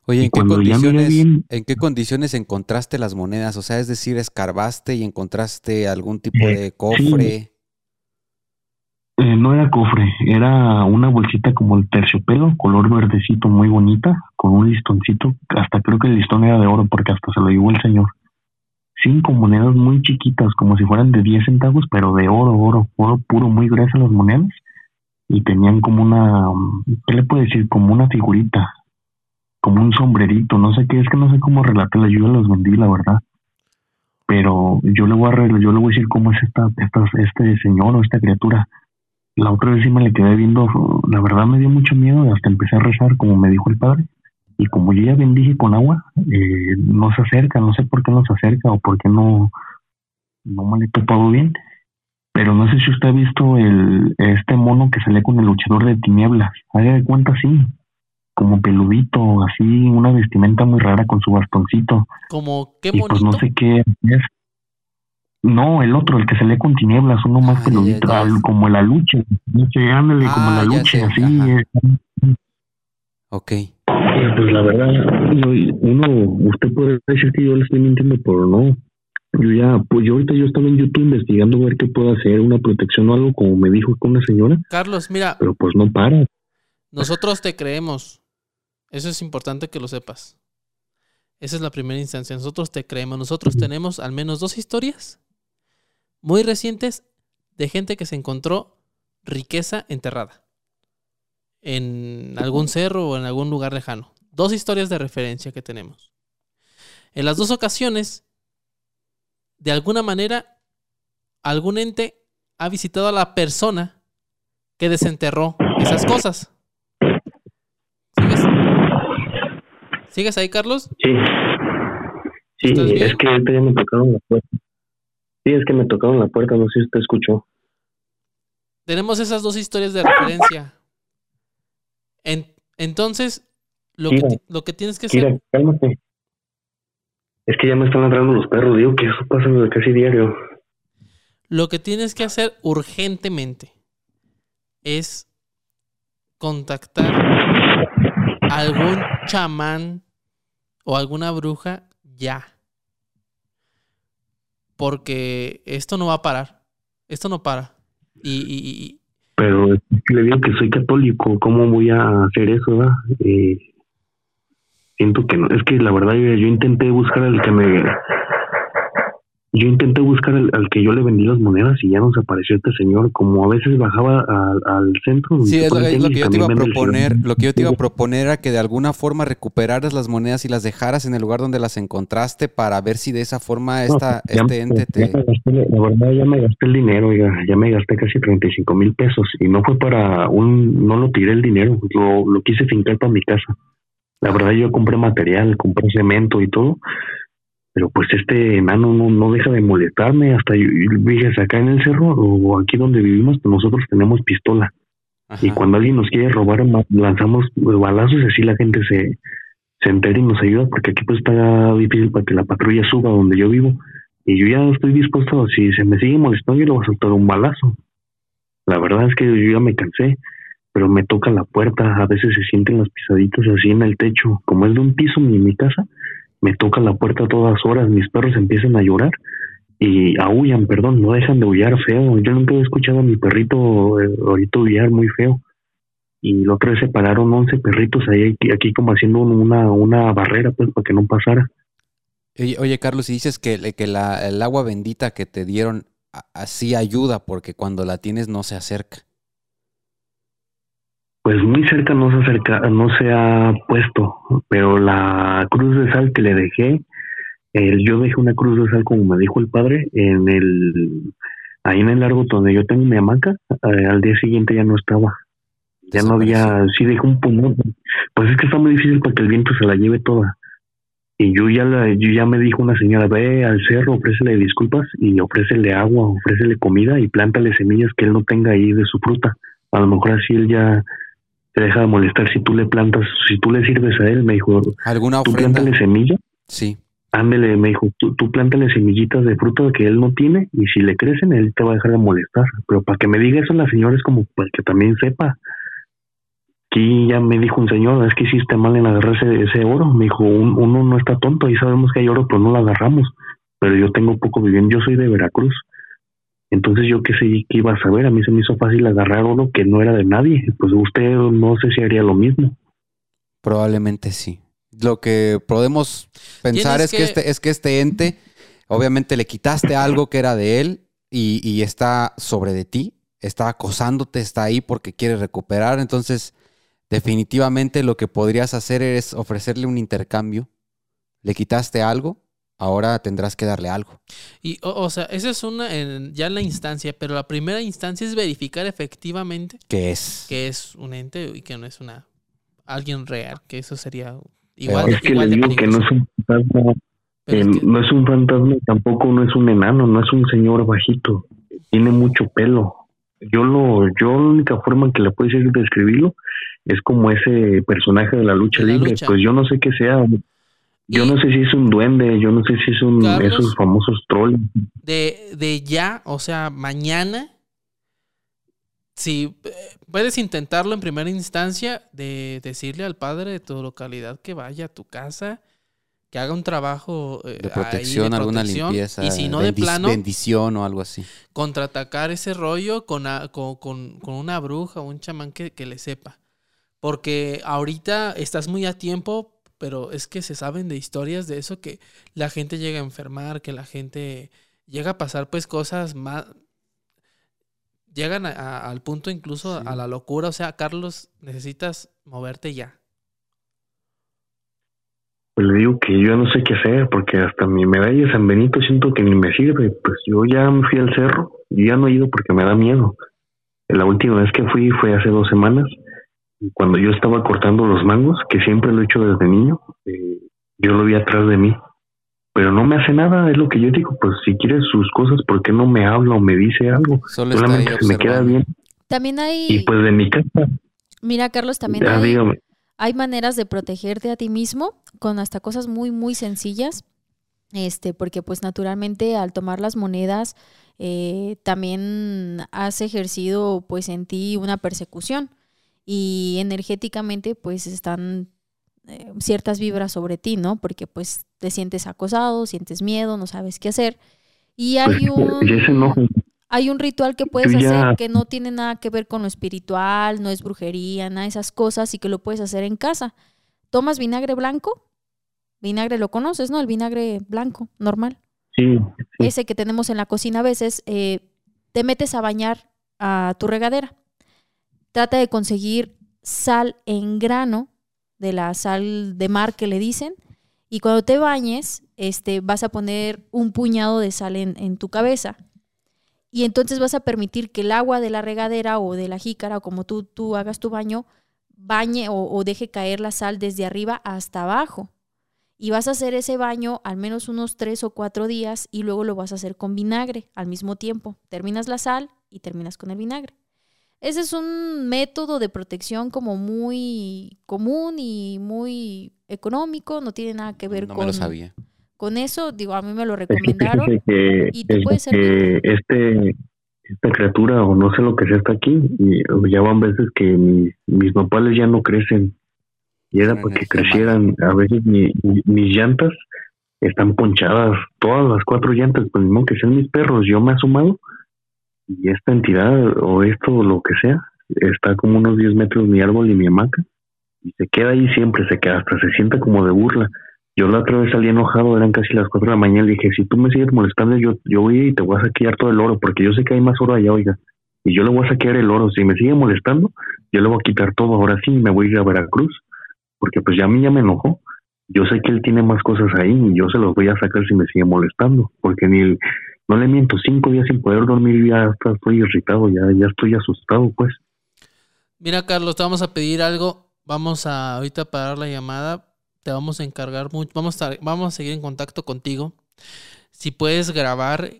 Oye, ¿en qué, condiciones, bien- ¿en qué condiciones encontraste las monedas? O sea, es decir, escarbaste y encontraste algún tipo Eh, de cofre. Eh, no era cofre, era una bolsita como el terciopelo, color verdecito, muy bonita, con un listoncito. Hasta creo que el listón era de oro porque hasta se lo llevó el señor. Cinco monedas muy chiquitas, como si fueran de 10 centavos, pero de oro, oro, oro puro, muy gruesas las monedas. Y tenían como una, ¿qué le puedo decir? Como una figurita, como un sombrerito, no sé qué, es que no sé cómo relatarla, yo las vendí, la verdad. Pero yo le voy a, yo le voy a decir cómo es esta, esta, este señor o esta criatura la otra vez sí me le quedé viendo, la verdad me dio mucho miedo hasta empecé a rezar como me dijo el padre. Y como yo ya bendije con agua, eh, no se acerca, no sé por qué no se acerca o por qué no, no me le he topado bien. Pero no sé si usted ha visto el, este mono que sale con el luchador de tinieblas. Haga de cuenta así, como peludito, así, una vestimenta muy rara con su bastoncito. Como, qué y pues no bonito. sé qué es. No, el otro, el que se lee con tinieblas, uno más Ah, peludito, ya, ya. al- como la lucha, no sé, ándale, como la lucha, sé, así. eh, Ok. Pues la verdad, yo- uno, usted puede decir que yo le estoy mintiendo, pero no. Yo ya, pues yo ahorita yo estaba en YouTube investigando a ver qué puedo hacer, una protección o algo, como me dijo con una señora, Carlos, mira, pero pues no para. nosotros te creemos. Eso es importante que lo sepas. Esa es la primera instancia. Nosotros te creemos. Nosotros tenemos al menos dos historias muy recientes de gente que se encontró riqueza enterrada en algún cerro o en algún lugar lejano. Dos historias de referencia que tenemos. En las dos ocasiones, de alguna manera, algún ente ha visitado a la persona que desenterró esas cosas. ¿Sigues? ¿Sigues ahí, Carlos? Sí. Sí, es que ahorita ya me tocaron la puerta. Sí, es que me tocaron la puerta, no sé si usted escuchó. Tenemos esas dos historias de referencia. En- entonces, lo que, Kira, lo que tienes que hacer, cálmate. Es que ya me están ladrando los perros, digo que eso pasa casi diario. lo que tienes que hacer urgentemente es contactar a algún chamán o alguna bruja ya. Porque esto no va a parar. Esto no para. Y, y- y- Pero le digo que soy católico, ¿cómo voy a hacer eso? Eh, siento que no, es que la verdad yo, yo intenté buscar al que me... Yo intenté buscar al, al que yo le vendí las monedas y ya nos apareció este señor, como a veces bajaba al, al centro. Sí, es lo, es que yo te iba a proponer. Lo que yo te iba a proponer era que de alguna forma recuperaras las monedas y las dejaras en el lugar donde las encontraste para ver si de esa forma No, esta, ya este ente te... gasté- la verdad ya me gasté el dinero, oiga, ya me gasté casi 35 mil pesos y no fue para un, no lo tiré el dinero, lo, lo quise fincar para mi casa. La verdad yo compré material, compré cemento y todo, pero pues este enano no, no deja de molestarme, hasta yo, dije, acá en el cerro o aquí donde vivimos, pues nosotros tenemos pistola. Y cuando alguien nos quiere robar lanzamos balazos y así la gente se, se entera y nos ayuda porque aquí pues está difícil para que la patrulla suba donde yo vivo. Y yo ya estoy dispuesto si se me sigue molestando yo le voy a soltar un balazo. La verdad es que yo ya me cansé pero me toca la puerta a veces se sienten las pisaditas así en el techo como es de un piso mi, mi casa me toca la puerta a todas horas mis perros empiezan a llorar y aullan, perdón, no dejan de aullar feo. Yo nunca he escuchado a mi perrito eh, ahorita aullar muy feo. Y la otra vez se pararon 11 perritos ahí, aquí, como haciendo una, una barrera, pues, para que no pasara. Oye, oye, Carlos, y dices que, que la- el agua bendita que te dieron así ayuda porque cuando la tienes no se acerca. Pues muy cerca no se acerca, no se ha puesto, pero la cruz de sal que le dejé, el- yo dejé una cruz de sal como me dijo el padre, en el, ahí en el largo donde yo tengo mi hamaca, eh, al día siguiente ya no estaba. Ya no había, sí dejé un pulmón, pues es que está muy difícil para que el viento se la lleve toda. Y yo ya la, yo ya me dijo una señora, ve al cerro, ofrécele disculpas y ofrécele agua, ofrécele comida y plántale semillas que él no tenga ahí de su fruta. A lo mejor así él ya te deja de molestar si tú le plantas, si tú le sirves a él, me dijo, ¿Alguna tú ofrenda? plántale semilla, Sí. ándele, me dijo, tú, tú plántale semillitas de fruta que él no tiene y si le crecen él te va a dejar de molestar. Pero para que me diga eso la señora es como para que también sepa. Aquí ya me dijo un señor, es que hiciste mal en agarrar ese, ese oro. Me dijo, "Un- uno no está tonto, ahí sabemos que hay oro, pero no lo agarramos. Pero yo tengo poco viviendo, yo soy de Veracruz. Entonces yo qué sé qué iba a saber, a mí se me hizo fácil agarrar oro que no era de nadie. Pues usted no sé si haría lo mismo. Probablemente sí. Lo que podemos pensar es que... que- este, es que este ente, obviamente le quitaste algo que era de él y, y está sobre de ti, está acosándote, está ahí porque quiere recuperar. Entonces, definitivamente lo que podrías hacer es ofrecerle un intercambio. Le quitaste algo, ahora tendrás que darle algo. Y, o, o sea, esa es una, en- ya la instancia, pero la primera instancia es verificar efectivamente ¿Qué es? que es un ente y que no es una alguien real, que eso sería igual, es que igual le digo que no es un fantasma Eh, es que- no es un fantasma, tampoco no es un enano, no es un señor bajito, tiene mucho pelo. Yo lo, yo la única forma en que le puedo decir describirlo es como ese personaje de la lucha De la libre, lucha. pues yo no sé qué sea. Yo no sé si es un duende, yo no sé si es un Carlos. esos famosos trolls. de, de ya, o sea, mañana, si eh, puedes intentarlo en primera instancia de decirle al padre de tu localidad que vaya a tu casa, que haga un trabajo eh, De ahí protección, alguna protección, limpieza. y si no de plano Bendición o algo así. contraatacar ese rollo con, a- con, con- con una bruja o un chamán que, que le sepa. Porque ahorita estás muy a tiempo, pero es que se saben de historias de eso que la gente llega a enfermar, que la gente llega a pasar pues cosas más... Llegan a- a- al punto incluso Sí. a la locura. O sea, Carlos, necesitas moverte ya. Pues le digo que yo ya no sé qué hacer, porque hasta mi medalla de San Benito siento que ni me sirve. Pues yo ya me fui al cerro, y ya no he ido porque me da miedo. La última vez que fui fue hace dos semanas, cuando yo estaba cortando los mangos, que siempre lo he hecho desde niño, eh, yo lo vi atrás de mí. Pero no me hace nada, es lo que yo digo, pues si quiere sus cosas, ¿por qué no me habla o me dice algo? Solo Solamente se me queda bien. También Y hay, pues de mi casa, mira Carlos, también ya hay, dígame. hay maneras de protegerte a ti mismo con hasta cosas muy, muy sencillas. Este, porque pues naturalmente al tomar las monedas eh, también has ejercido pues en ti una persecución y energéticamente pues están eh, ciertas vibras sobre ti, ¿no? Porque pues te sientes acosado, sientes miedo, no sabes qué hacer. Y Pues, hay un... Hay un ritual que puedes hacer que no tiene nada que ver con lo espiritual, no es brujería, nada de esas cosas y que lo puedes hacer en casa. Tomas vinagre blanco, vinagre lo conoces, ¿no? El vinagre blanco, normal. sí, sí. Ese que tenemos en la cocina a veces, eh, te metes a bañar a tu regadera. Trata de conseguir sal en grano, de la sal de mar que le dicen, y cuando te bañes, este, vas a poner un puñado de sal en, tu cabeza. Y entonces vas a permitir que el agua de la regadera o de la jícara, o como tú, tú hagas tu baño, bañe o, o deje caer la sal desde arriba hasta abajo. Y vas a hacer ese baño al menos unos tres o cuatro días y luego lo vas a hacer con vinagre al mismo tiempo. Terminas la sal y terminas con el vinagre. Ese es un método de protección como muy común y muy económico, no tiene nada que ver No con, me lo sabía. con eso. Digo, a mí me lo recomendaron. que, y te es puede servir. que este esta criatura o no sé lo que sea está aquí y ya van veces que mis, mis nopales ya no crecen y era Una para que energía crecieran a veces mi- mi- mis llantas están ponchadas todas las cuatro llantas pues no que sean mis perros yo me he asomado y esta entidad o esto o lo que sea está como unos 10 metros mi árbol y mi hamaca y se queda ahí siempre se queda hasta se sienta como de burla. Yo la otra vez salí enojado, eran casi las 4 de la mañana, le dije, si tú me sigues molestando, yo, yo voy y te voy a saquear todo el oro, porque yo sé que hay más oro allá, oiga, y yo le voy a saquear el oro, si me sigue molestando, yo le voy a quitar todo, ahora sí, me voy a ir a Veracruz, porque pues ya a mí ya me enojó, yo sé que él tiene más cosas ahí y yo se los voy a sacar si me sigue molestando, porque ni el, no le miento, cinco días sin poder dormir, ya estoy irritado, ya, ya estoy asustado, pues. Mira, Carlos, te vamos a pedir algo. Vamos a ahorita parar la llamada. Te vamos a encargar mucho. Vamos a, vamos a seguir en contacto contigo. Si puedes grabar,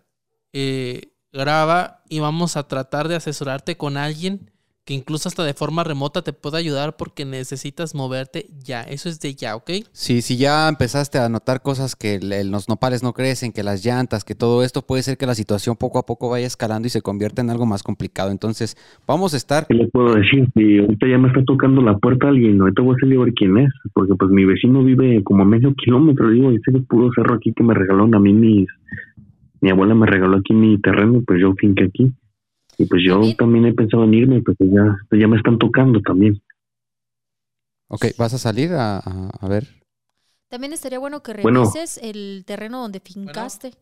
eh, graba y vamos a tratar de asesorarte con alguien que incluso hasta de forma remota te pueda ayudar porque necesitas moverte ya. Eso es de ya, ¿ok? Sí, si ya empezaste a notar cosas que los nopales no crecen, que las llantas, que todo esto, puede ser que la situación poco a poco vaya escalando y se convierta en algo más complicado. Entonces, vamos a estar ¿Qué le puedo decir? Si ahorita ya me está tocando la puerta alguien, ahorita voy a salir a ver quién es, porque pues mi vecino vive como a medio kilómetro, digo, ese es puro cerro aquí que me regalaron a mí mis, mi abuela me regaló aquí mi terreno, pues yo finqué aquí. Y pues yo También- he pensado en irme, pues ya, ya me están tocando también. Ok, ¿vas a salir a, a- a ver? También estaría bueno que Bueno. revises el terreno donde fincaste.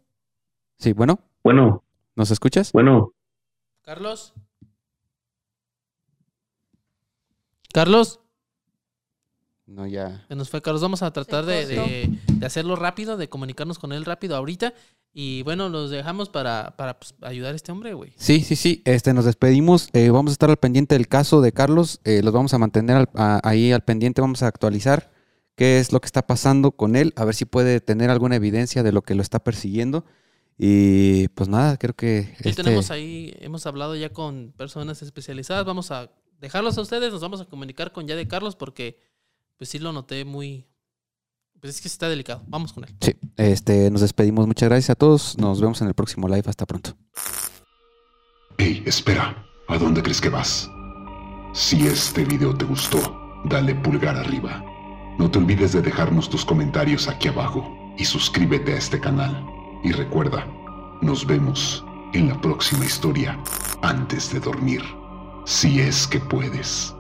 Sí, bueno, Bueno, ¿nos escuchas? bueno, Carlos. Carlos. No, ya. Se nos fue Carlos. Vamos a tratar de, de- de hacerlo rápido, de comunicarnos con él rápido ahorita. Y bueno, los dejamos para, para pues, ayudar a este hombre, güey. Sí, sí, sí. Este, nos despedimos. Eh, vamos a estar al pendiente del caso de Carlos. Eh, los vamos a mantener al- a- ahí al pendiente. Vamos a actualizar qué es lo que está pasando con él. A ver si puede tener alguna evidencia de lo que lo está persiguiendo. Y pues nada, creo que. Ya este- tenemos ahí, hemos hablado ya con personas especializadas. Vamos a dejarlos a ustedes. Nos vamos a comunicar con ya de Carlos porque, pues sí lo noté muy. Pues es que está delicado. Vamos con él. Sí, este, nos despedimos. Muchas gracias a todos. Nos vemos en el próximo live. Hasta pronto. Hey, espera. ¿A dónde crees que vas? Si este video te gustó, dale pulgar arriba. No te olvides de dejarnos tus comentarios aquí abajo y suscríbete a este canal. Y recuerda, nos vemos en la próxima historia antes de dormir, si es que puedes.